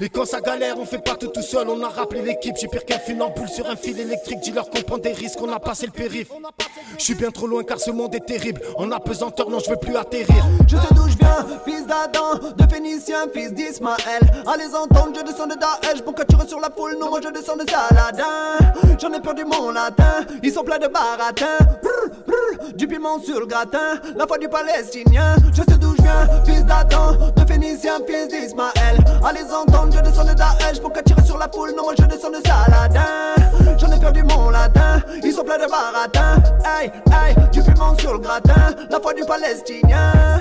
Et quand ça galère, on fait pas tout tout seul, on a rappelé l'équipe. J'ai pire qu'un funambule sur un fil électrique. Dis-leur qu'on prend des risques, on a passé le périph. Je suis bien trop loin car ce monde est terrible. En apesanteur, non, je veux plus atterrir. Je sais d'où je viens, fils d'Adam, de Phénicien, fils d'Ismaël. À les entendre, je descends de Daesh. Bon, quand tu sur la foule, non, moi je descends de Saladin. J'en ai perdu mon latin, ils sont pleins de baratins. Du piment sur le gratin, la foi du palestinien. Je sais d'où je viens, fils d'Adam, de Phénicien, fils d'Ismaël. À entendre, je descends de Daesh. Pour tirer sur la foule, non, moi je descends de Saladin. J'en ai perdu mon latin, ils sont pleins de baratins. Hey, hey, du piment sur le gratin, la foi du palestinien.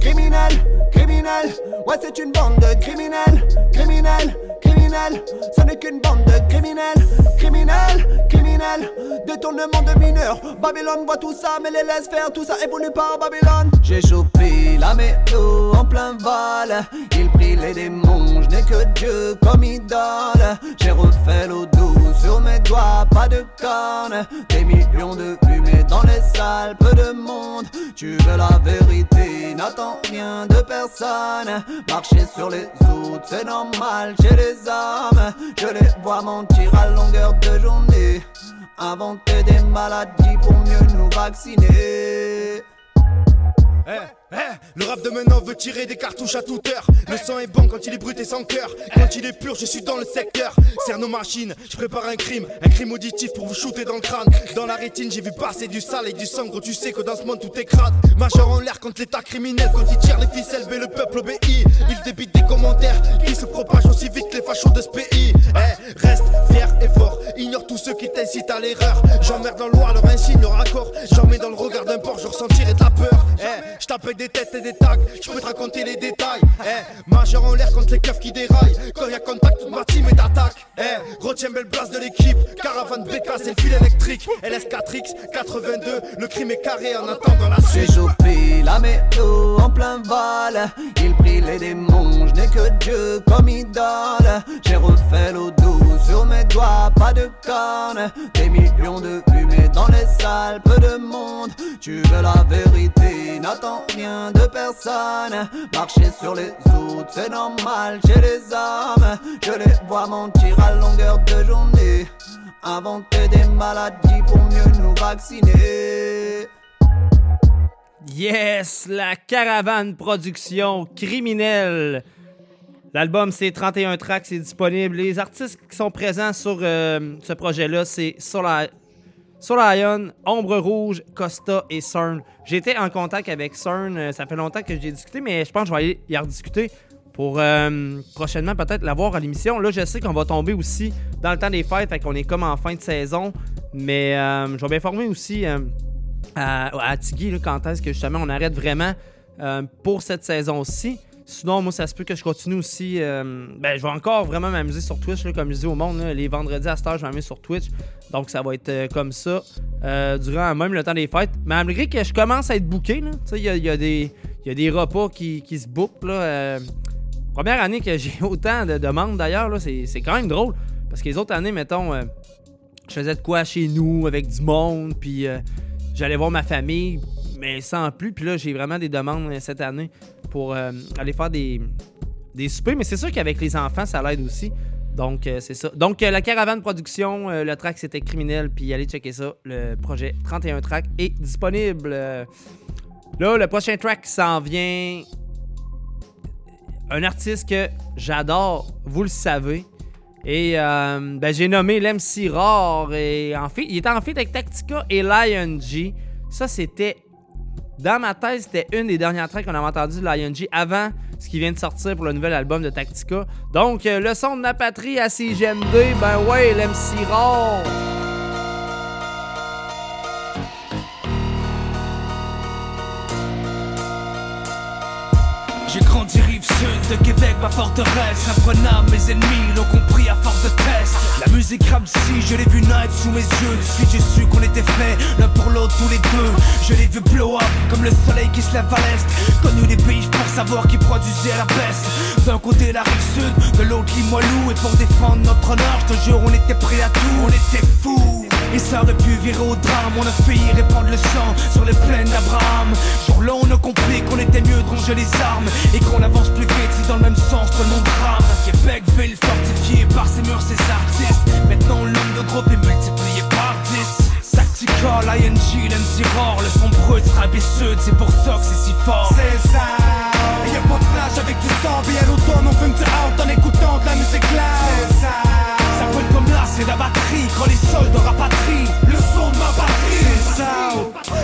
Criminel, criminel, ouais c'est une bande de criminels, criminels, criminels, ce n'est qu'une bande de criminels, criminels, criminels, détournement de mineurs, Babylone voit tout ça mais les laisse faire, tout ça évolue par Babylone. J'ai chopé la météo en plein vol, il prie les démons, je n'ai que Dieu comme idole, j'ai refait l'eau douce sur mes doigts, pas de cornes, des millions de fumées dans les salles, peu de monde, tu veux la vérité, n'attends rien de personne. Marcher sur les autres, c'est normal chez les hommes. Je les vois mentir à longueur de journée. Inventer des maladies pour mieux nous vacciner. Eh, le rap de maintenant veut tirer des cartouches à toute heure. Le sang est bon quand il est brut et sans cœur. Quand il est pur, je suis dans le secteur. Serre nos machines, je prépare un crime. Un crime auditif pour vous shooter dans le crâne. Dans la rétine, j'ai vu passer du sale et du sang. Gros, tu sais que dans ce monde tout est crade. Majeur en l'air contre l'état criminel. Quand il tire les ficelles, mais le peuple obéit. Il débite des commentaires qui se propagent aussi vite que les fachos de ce pays. Eh, reste fier et fort. Ignore tous ceux qui t'incitent à l'erreur. J'emmerde dans le loir leur insigne, leur accord. J'en mets dans le regard d'un porc, je ressentirai de la peur. Eh, je tape avec des têtes et des tags, je peux te raconter les détails. Eh, majeur en l'air contre les keufs qui déraillent. Quand y a contact, toute ma team est attaque. Eh, retiens belle place de l'équipe. Caravane BK, c'est le fil électrique. LS4X 82, le crime est carré en attendant la suite. J'ai la météo en plein vol. Il prie les démons, je n'ai que Dieu comme idole. J'ai refait l'eau douce sur mes doigts, pas de cornes. Des millions de fumées dans les salles, peu de monde. Tu veux la vérité, n'attends rien de personne. Marcher sur les autres, c'est normal chez les hommes. Je les vois mentir à longueur de journée. Inventer des maladies pour mieux nous vacciner. Yes, la caravane production criminelle. L'album, c'est 31 tracks, c'est disponible. Les artistes qui sont présents sur euh, ce projet-là, c'est Sola- Solion, Ombre Rouge, Costa et CERN. J'étais en contact avec CERN, euh, ça fait longtemps que j'ai discuté, mais je pense que je vais y rediscuter pour euh, prochainement peut-être l'avoir à l'émission. Là, je sais qu'on va tomber aussi dans le temps des fêtes, fait qu'on est comme en fin de saison, mais euh, je vais m'informer aussi à, Tiggy quand est-ce que justement on arrête vraiment pour cette saison-ci. Sinon, moi, ça se peut que je continue aussi. euh, ben, je vais encore vraiment m'amuser sur Twitch, comme je dis au monde. les vendredis à cette heure, je m'amuse sur Twitch. Donc, ça va être euh, comme ça euh, durant même le temps des fêtes. Mais malgré que je commence à être booké, il y a, y a y a des repas qui, qui se bookent. Première année que j'ai *laughs* autant de demandes d'ailleurs, c'est quand même drôle. Parce que les autres années, mettons, je faisais de quoi chez nous avec du monde, puis j'allais voir ma famille, mais sans plus. Puis là, j'ai vraiment des demandes cette année pour euh, aller faire des, des soupers. Mais c'est sûr qu'avec les enfants, ça l'aide aussi. Donc, euh, c'est ça. Donc, euh, la caravane production, le track c'était criminel, puis allez checker ça. Le projet 31 track est disponible. Là, le prochain track s'en vient. Un artiste que j'adore, vous le savez. Et ben, j'ai nommé l'MC Rare. Et en fait, il était en fait avec Tactica et Lion G. Ça, c'était. Dans ma tête, c'était une des dernières tracks qu'on avait entendu de Lion G avant ce qui vient de sortir pour le nouvel album de Tactica. Donc, euh, le son de la patrie à CGMD, ben ouais, l'MC Rare. De Québec, ma forteresse. Imprenable, mes ennemis l'ont compris à force de tests. La musique rap si je l'ai vu naître sous mes yeux. Depuis j'ai su qu'on était faits l'un pour l'autre tous les deux. Je l'ai vu blow up comme le soleil qui se lève à l'est. Connu des pays pour savoir qui produisait la peste. D'un côté la rive sud, de l'autre Limoilou. Et pour défendre notre honneur, je te jure, on était prêts à tout. On était fous. Et ça aurait pu virer au drame. On a failli répandre le sang sur les plaines d'Abraham. Jour là on a compris qu'on était mieux de ranger les armes. Et qu'on avance plus vite si dans le même sens tout le monde rame Québec, ville fortifiée par ses murs, ses artistes. Maintenant l'homme de groupe est multiplié par 10 Tactical, ING, l'MC le son brut, et sud, c'est pour ça que c'est si fort. C'est ça. Y'a pas de plage avec du sang, bien l'automne on fume en écoutant de la musique loud C'est ça comme là, c'est la batterie. Quand les soldats rapatrient ça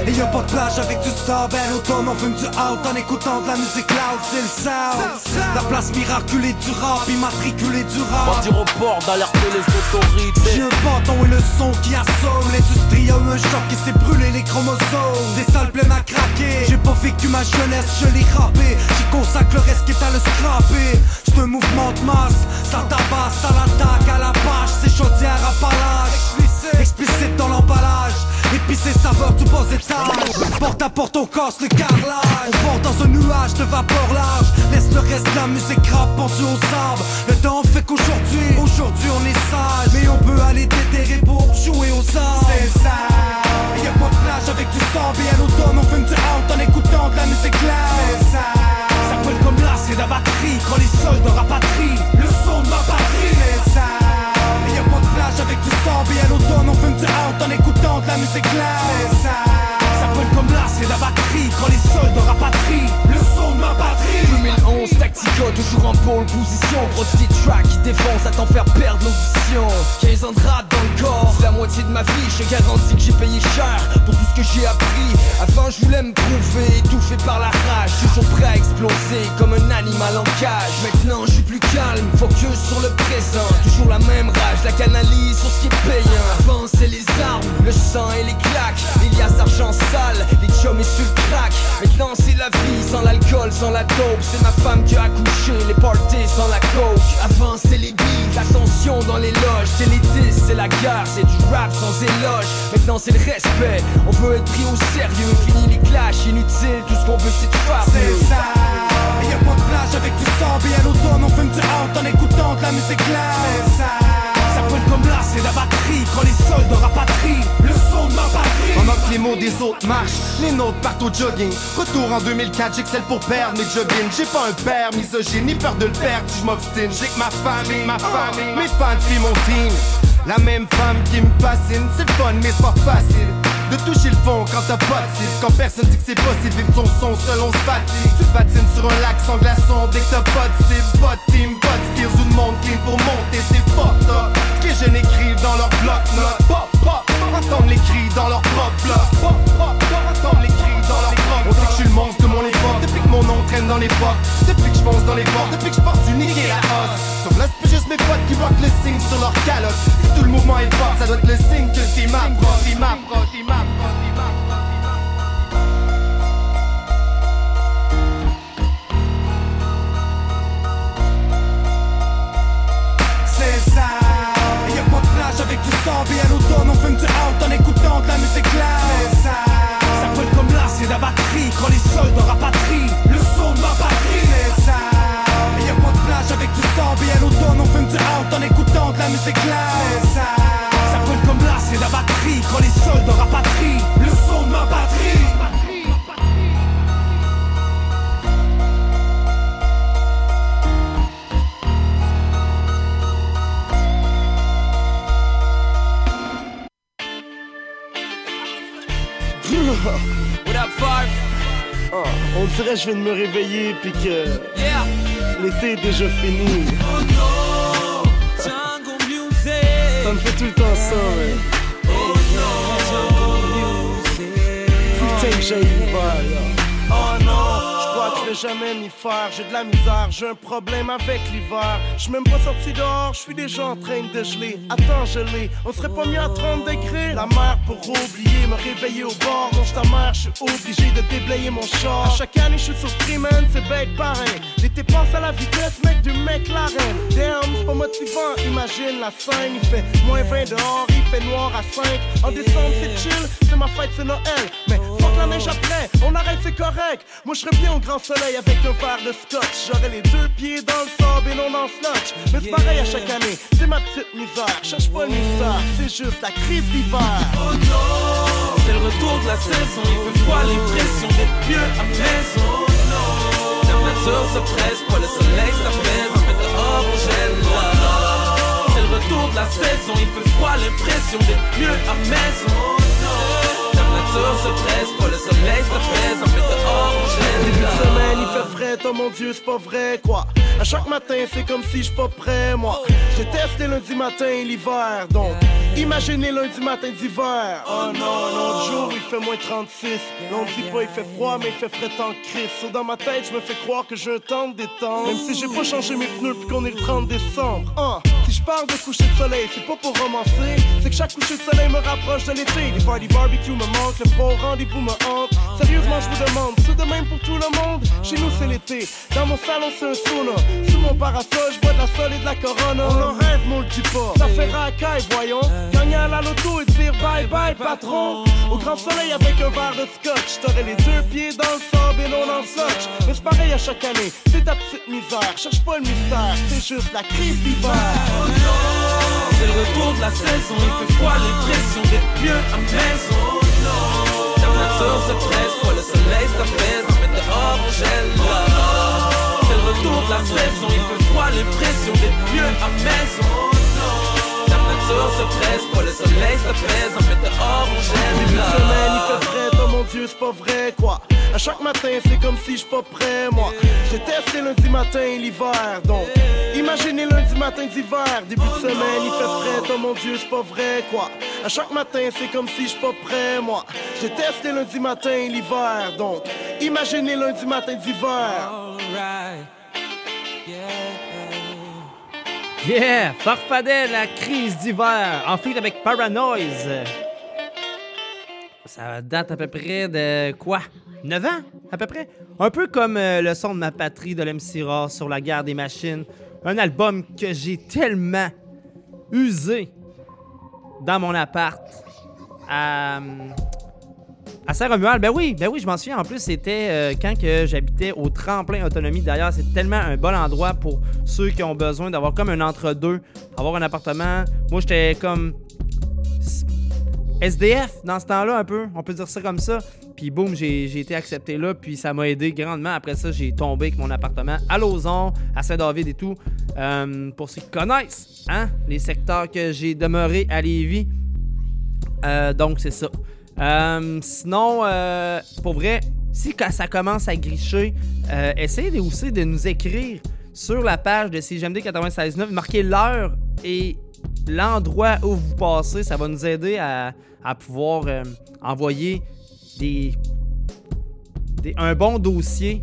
Et y'a pas de plage avec du sable Ben automne on fume du out en écoutant de la musique loud. C'est le sound. La place miraculée du rap Immatriculée du rap. Partir au port d'alerter les autorités. J'ai un bâton et le son qui assomme. L'industrie a eu un choc qui s'est brûlé les chromosomes. Des salles pleines à craquer. J'ai pas vécu ma jeunesse, je l'ai rappé. J'y consacre le reste qui est à le scraper. C'est un mouvement de masse. Ça tabasse à l'attaque, à la c'est chaudière à palage Explicite dans l'emballage. Épicé saveur du bas étage Porte à porte on casse le carrelage. On porte dans un nuage de vapeur large. Laisse le reste de la musique rap pendu au sable. Le temps fait qu'aujourd'hui, aujourd'hui on est sage. Mais on peut aller déterrer pour jouer aux armes. C'est ça. Y'a pas de plage avec du sang Bien l'automne on fume du out en écoutant de la musique loud C'est ça. Ça brûle comme là c'est la batterie. Quand les soldats rapatrient le son de ma patrie C'est ça avec du sang Bien l'automne on fume du out en écoutant de la musique loud ça brûle comme là c'est la batterie. Quand les soldats rapatrient le son de ma patrie 2011 Tactica toujours en pole position. Prostitute track qui défonce à t'en faire perdre l'audition. 15 ans de dans le corps C'est la moitié de ma vie. Je garantis que j'ai payé cher Pour tout ce que j'ai appris. Avant je voulais me prouver Étouffé par la rage. Toujours prêt à exploser Comme un animal en cage. Maintenant je suis plus calme Focus sur le présent. Toujours la même rage La canalise sur ce qui est payant. Avant c'est les armes Le sang et les claques. Elias argent sale Les chums et sur le crack. Maintenant c'est la vie Sans l'alcool, sans la dope. C'est ma femme qui a accouché Les parties sans la coke. Avant c'est les beats Attention dans les loges. C'est les disques, c'est la gare C'est du rap sans éloge. Maintenant c'est le respect On veut être pris au sérieux. Fini les clashs inutiles Tout ce qu'on veut c'est de faire C'est ça. Y'a pas de plage avec du sang Bien l'automne on fume du out en écoutant de la musique C'est ça. Ça brûle comme là, c'est la batterie Quand les soldats rapatrient le son de ma patrie Pendant que les mots des autres marchent, les nôtres partent au jogging. Retour en 2004, j'excelle pour perdre mes jogging J'ai pas un père misogyne, ni peur de le perdre si je m'obstine. J'ai que ma famille, ma famille, mes fans puis mon team. La même femme qui me fascine, c'est le fun mais c'est pas facile de toucher le fond quand t'as pas de Quand personne dit que c'est possible vivre son son selon se fatigue. Tu patines sur un lac sans glaçon dès que t'as pas de cible. Pas de team, pas de skills ou de monde clean pour monter c'est fucked up. Que je n'écrive dans leur bloc-notes entendre les cris dans les cris dans leur propre On sait que je suis le monstre de mon époque. Depuis que mon nom traîne dans les portes Depuis que je fonce dans les portes Depuis que je porte du niquer la hausse Sur là c'est juste mes potes qui rock le signe sur leur calotte. Si tout le mouvement est fort ça doit être le signe que c'est ma pro, c'est ma pro, c'est ma On fume du out en écoutant de la musique loud ça Ça brûle comme là c'est la batterie Quand les soldats rapatrient le son de ma patrie ça Y'a pas de plage avec du sang Bien l'automne on fume du out en écoutant de la musique loud ça Ça brûle comme là c'est la batterie Quand les soldats rapatrient le son de ma je viens de me réveiller puis que l'été est déjà fini. Oh no, jungle music. Ça me fait tout le temps ça. Oh no, jungle music. Putain que j'ai l'hiver, là. Oh non, je vais jamais m'y faire. J'ai de la misère, j'ai un problème avec l'hiver. Je même pas sorti dehors, je suis déjà en train de geler. Attends, gelé, on serait pas mieux à 30 degrés. La mer pour oublier, me réveiller au bord. Non, sa mère, je suis obligé de déblayer mon char. À chaque année, je suis surpris, man, c'est bête pareil. L'été passe à la vitesse, mec, du McLaren. Damn, c'est pas motivant, imagine la scène. Il fait moins 20 dehors, il fait noir à 5. En décembre, c'est chill, c'est ma fête, c'est Noël. Mais la neige après, on arrête, c'est correct. Moi, je serais bien au grand soleil avec un verre de scotch. J'aurais les deux pieds dans le sable et non dans le slotch. Mais c'est pareil à chaque année, c'est ma petite misère. Cherche pas le mystère, c'est juste la crise d'hiver. Oh non, c'est le retour de la saison. Il fait froid, l'impression d'être mieux à maison. Oh La nature se presse, pas le soleil s'apaise. En fait, dehors, on gèle là. C'est le retour de la saison. Il fait froid, l'impression d'être mieux à maison. Nature se presse, pas le soleil s'apaise. En fait, dehors, on gèle Début de semaine, il fait frais, oh mon dieu, c'est pas vrai, quoi. À chaque matin, c'est comme si je pas prêt, moi. J'ai testé lundi matin l'hiver, donc imaginez lundi matin d'hiver. Oh non, l'autre jour, il fait moins 36. L'on dit pas, il fait froid, mais il fait frais en crise. So, dans ma tête, je me fais croire que j'ai un temps de détente. Même si j'ai pas changé mes pneus puis qu'on est le 30 décembre. Ah, si je parle de coucher de soleil, c'est pas pour romancer. C'est que chaque coucher de soleil me rapproche de l'été. Les party barbecue me manquent, le froid rendez-vous me hante. Sérieusement, je vous demande, c'est de même pour tout le monde? Chez nous, c'est l'été. Dans mon salon, c'est un sauna. Sous mon parasol, je bois de la sol et de la corona. On en rêve, mais on le dit pas. Ça fait racaille, voyons. Gagner à la loto et dire bye bye, patron. Au grand soleil avec un verre de scotch. T'aurais les deux pieds dans le sable et non dans le scotch. Mais c'est pareil à chaque année. C'est ta petite misère. Cherche pas le mystère. C'est juste la crise d'hiver. C'est le retour de la saison, il fait froid, l'impression d'être mieux à maison. La nature se presse, pas le soleil s'apaise, fait dehors on gèle. C'est le retour de la saison, il fait froid, l'impression d'être mieux à maison. Nature se presse, pas le soleil s'apaise, en fait dehors on gèle semaine, il fait frais, oh mon dieu, c'est pas vrai, quoi. À chaque matin, c'est comme si je pas prêt, moi. J'ai testé lundi matin l'hiver, donc. Imaginez lundi matin d'hiver, début de semaine, il fait frais, oh mon dieu, c'est pas vrai, quoi. À chaque matin, c'est comme si je pas prêt, moi. J'ai testé lundi matin l'hiver, donc. Imaginez lundi matin d'hiver. Yeah! Farfadet, la crise d'hiver, en feat avec Paranoise. Ça date à peu près de quoi? 9 ans, à peu près? Un peu comme euh, le son de ma patrie de l'MC Raw sur la guerre des machines. Un album que j'ai tellement usé dans mon appart à, à Saint-Romuald. Ben oui, ben oui, je m'en souviens. En plus, c'était euh, quand que j'habitais au tremplin autonomie. D'ailleurs, c'est tellement un bon endroit pour ceux qui ont besoin d'avoir comme un entre-deux, avoir un appartement. Moi, j'étais comme SDF dans ce temps-là, un peu. On peut dire ça comme ça. Puis boum, j'ai été accepté là, puis ça m'a aidé grandement. Après ça, j'ai tombé avec mon appartement à Lauson, à Saint-David et tout. Euh, pour ceux qui connaissent, hein, les secteurs que j'ai demeuré à Lévis. Euh, donc, c'est ça. Euh, sinon, euh, pour vrai, si ça commence à gricher, euh, essayez aussi de nous écrire sur la page de CGMD 96.9, marquez l'heure et l'endroit où vous passez. Ça va nous aider à, pouvoir envoyer un bon dossier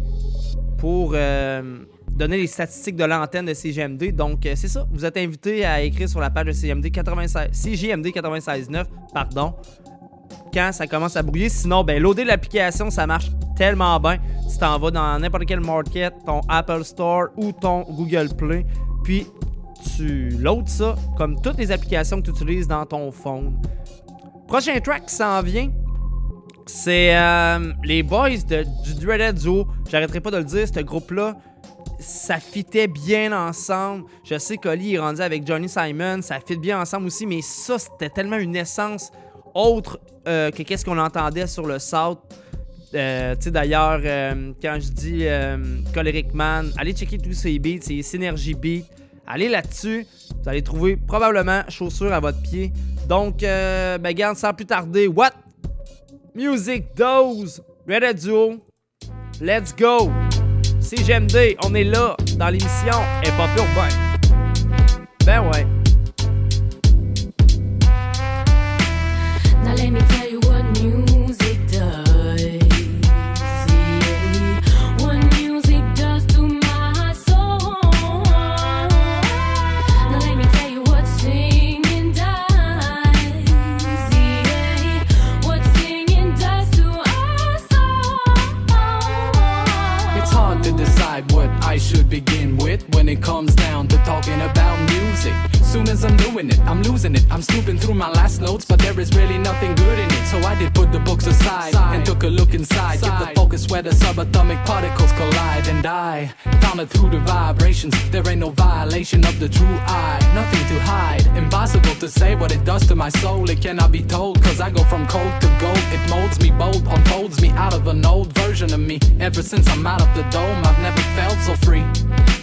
pour donner les statistiques de l'antenne de CGMD. Donc, c'est ça. Vous êtes invité à écrire sur la page de CGMD 96, CGMD 96.9, pardon, quand ça commence à brouiller. Sinon, ben, loader l'application, ça marche tellement bien. Si t'en vas dans n'importe quel market, ton Apple Store ou ton Google Play, puis tu loads ça comme toutes les applications que tu utilises dans ton phone. Prochain track qui s'en vient, c'est euh, les boys de, du Dreaded Duo. J'arrêterai pas de le dire, ce groupe-là, ça fitait bien ensemble. Je sais qu'Oli est rendu avec Johnny Simon, ça fit bien ensemble aussi, mais ça, c'était tellement une essence autre euh, que qu'est-ce qu'on entendait sur le South. Euh, tu sais, d'ailleurs, euh, quand je dis Choleric Man, allez checker tous ces beats, c'est Synergy Beat. Allez là-dessus, vous allez trouver probablement chaussures à votre pied. Donc, ben, garde sans plus tarder, what? Music Dose, Red Duo, let's go! CGMD, on est là dans l'émission et pas urbain. Ben ouais. Shit when it comes down to talking about music. Soon as I'm doing it, I'm losing it. I'm snooping through my last notes, but there is really nothing good in it. So I did put the books aside and took a look inside. Get the focus where the subatomic particles collide. And I found it through the vibrations. There ain't no violation of the true I. Nothing to hide. Impossible to say what it does to my soul. It cannot be told, cause I go from cold to gold. It molds me bold, unfolds me out of an old version of me. Ever since I'm out of the dome, I've never felt so free.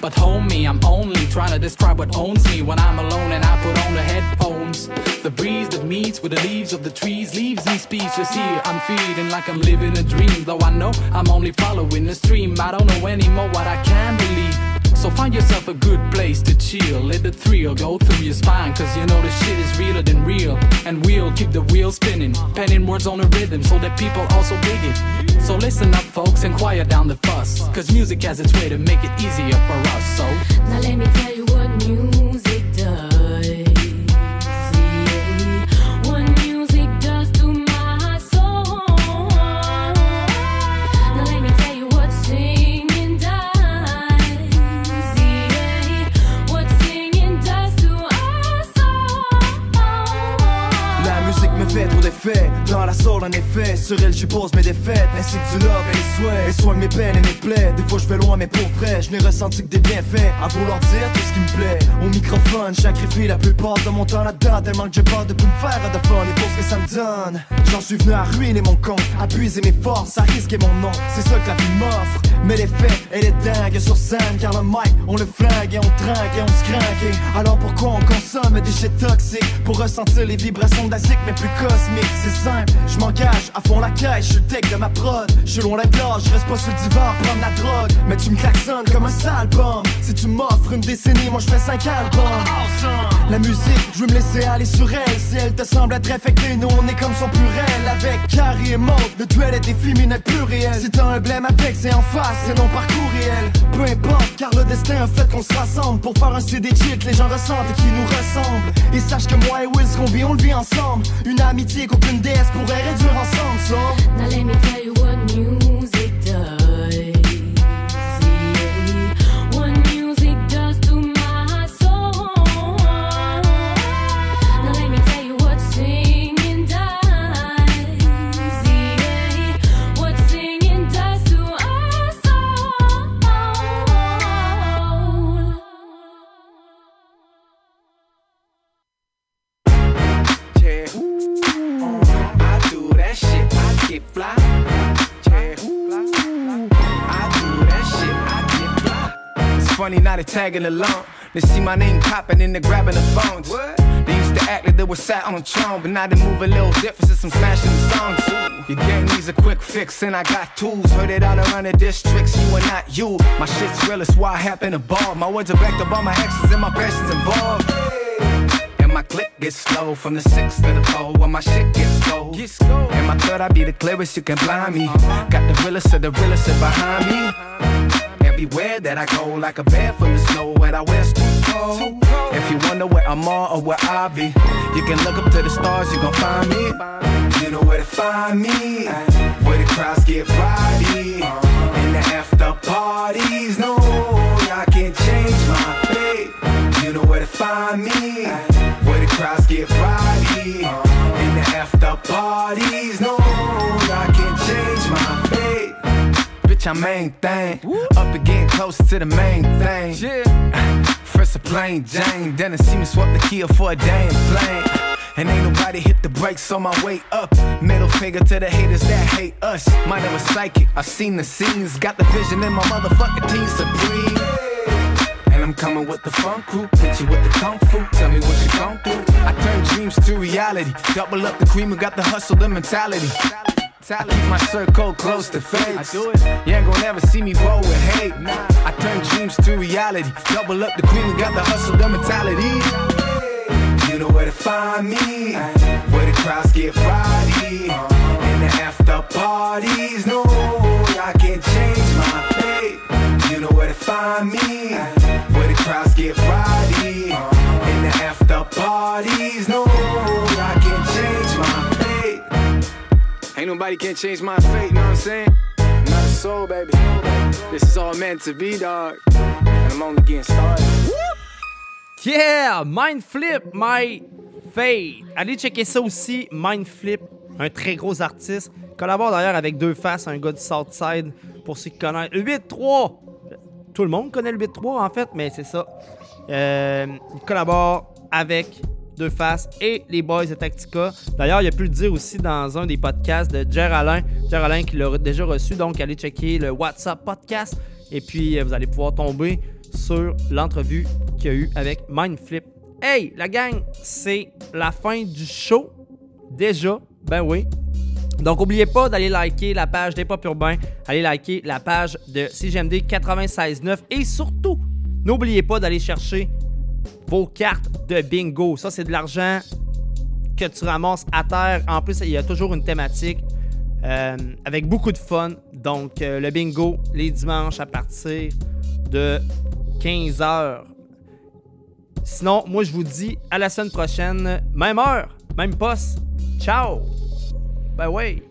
But homie, I'm only trying to describe what owns me when I'm alone and I put on the headphones. The breeze that meets with the leaves of the trees leaves me speechless here. I'm feeling like I'm living a dream, though I know I'm only following the stream. I don't know anymore what I can So find yourself a good place to chill. Let the thrill go through your spine. Cause you know the shit is realer than real. And we'll keep the wheel spinning. Penning words on a rhythm so that people also dig it. So listen up, folks, and quiet down the fuss. Cause music has its way to make it easier for us. So Now let me tell you what music fait. trop d'effets Dans la soul en effet Sur elle je pose mes défaites. Ainsi que du love et les souhaits. Elle soigne mes peines et mes plaies. Des fois je vais loin mais pour vrai Je n'ai ressenti que des bienfaits. À vouloir dire tout ce qui me plaît. Au microphone je la plupart de mon temps là-dedans Tellement que j'ai peur de tout me faire de fun. Et pour ce que ça me donne J'en suis venu à ruiner mon compte À puiser mes forces, à risquer mon nom. C'est ça que la vie m'offre. Mais l'effet elle est dingue sur scène Car le mic on le flingue et on trinque et on se craque. Et Alors pourquoi on consomme des déchets toxiques Pour ressentir les vibrations d'asique mais plus cosmiques? C'est simple, je m'engage à fond la caisse Je tech de ma prod, je loin la gorge Je reste pas sur le divan prendre la drogue. Mais tu me klaxonnes comme un sale Si tu m'offres une décennie, moi je fais 5 albums. La musique, je veux me laisser aller sur elle. Si elle te semble être infectée, nous on est comme son purel. Avec Carrie et Maud, le duel est des féminins plus réel. Si t'as un blême avec, c'est en face, c'est non par courriel Peu importe, car le destin a fait qu'on se rassemble. Pour faire un CD cheat, les gens ressentent et qui nous ressemblent. Et sache que moi et Will, ce qu'on vit, on le vit ensemble. Une amitié qu'aucune déesse pourrait réduire ensemble, so Now let me tell you what music funny now they tagging along. They see my name popping and they grabbing the phones. They used to act like they were sat on a throne, but now they move a little different since I'm smashing the songs. Your gang needs a quick fix, and I got tools. Heard it all around the districts, you are not you. My shit's real, it's why I happen to ball. My words are backed up by my actions and my passions involved. And my click gets slow from the six to the four when my shit gets cold. And my third, I be the clearest, you can blind me. Got the realest of the realest behind me. Everywhere that I go, like a bear from the snow, where I wear too cold. If you wonder where I'm on or where I be, you can look up to the stars, you gon' find me. You know where to find me, where the crowds get rowdy, in the after parties. No, y'all can't change my fate. You know where to find me, where the crowds get rowdy, in the after parties. No, y'all can't change my fate. Bitch, I'm main thing. Up and getting close to the main thing. Yeah. *sighs* First a plain Jane, then I see me swap the key for a damn plane. And ain't nobody hit the brakes on my way up. Middle finger to the haters that hate us. My name was psychic, I've seen the scenes. Got the vision in my motherfucking team supreme. And I'm coming with the funk crew, hit you with the kung fu. Tell me what you gon' do. I turn dreams to reality. Double up the cream, we got the hustle, the mentality. I keep my circle close to face. I do it You ain't gon' ever see me roll with hate. I turn dreams to reality. Double up the cream, we got the hustle, the mentality. You know where to find me, where the crowds get rowdy, uh-huh. in the after parties. No, I can't change my fate. You know where to find me, where the crowds get rowdy, uh-huh. in the after parties. No, Ain't nobody can change my fate, know what I'm saying? Not a soul, baby. This is all meant to be, dog. And I'm only getting started. Yeah! Mindflip, my fate. Allez checker ça aussi. Mindflip, un très gros artiste. Collabore d'ailleurs avec Deux Faces, un gars du Southside, pour ceux qui connaissent. Le 8-3! Tout le monde connaît le 8-3 en fait, mais c'est ça. Euh, il collabore avec Deux Faces et les Boys de Tactica. D'ailleurs, il a pu le dire aussi dans un des podcasts de Jer Alain. Jer Alain qui l'a déjà reçu, donc allez checker le WhatsApp podcast. Et puis, euh, vous allez pouvoir tomber sur l'entrevue qu'il y a eu avec Mindflip. Hey, la gang, c'est la fin du show. Déjà, ben oui. Donc, n'oubliez pas d'aller liker la page des Pop Urbains, allez liker la page de CGMD 96.9 et surtout, n'oubliez pas d'aller chercher vos cartes de bingo. Ça, c'est de l'argent que tu ramasses à terre. En plus, il y a toujours une thématique euh, avec beaucoup de fun. Donc, euh, le bingo, les dimanches à partir de 15h. Sinon, moi, je vous dis à la semaine prochaine. Même heure, même poste. Ciao! Ben ouais.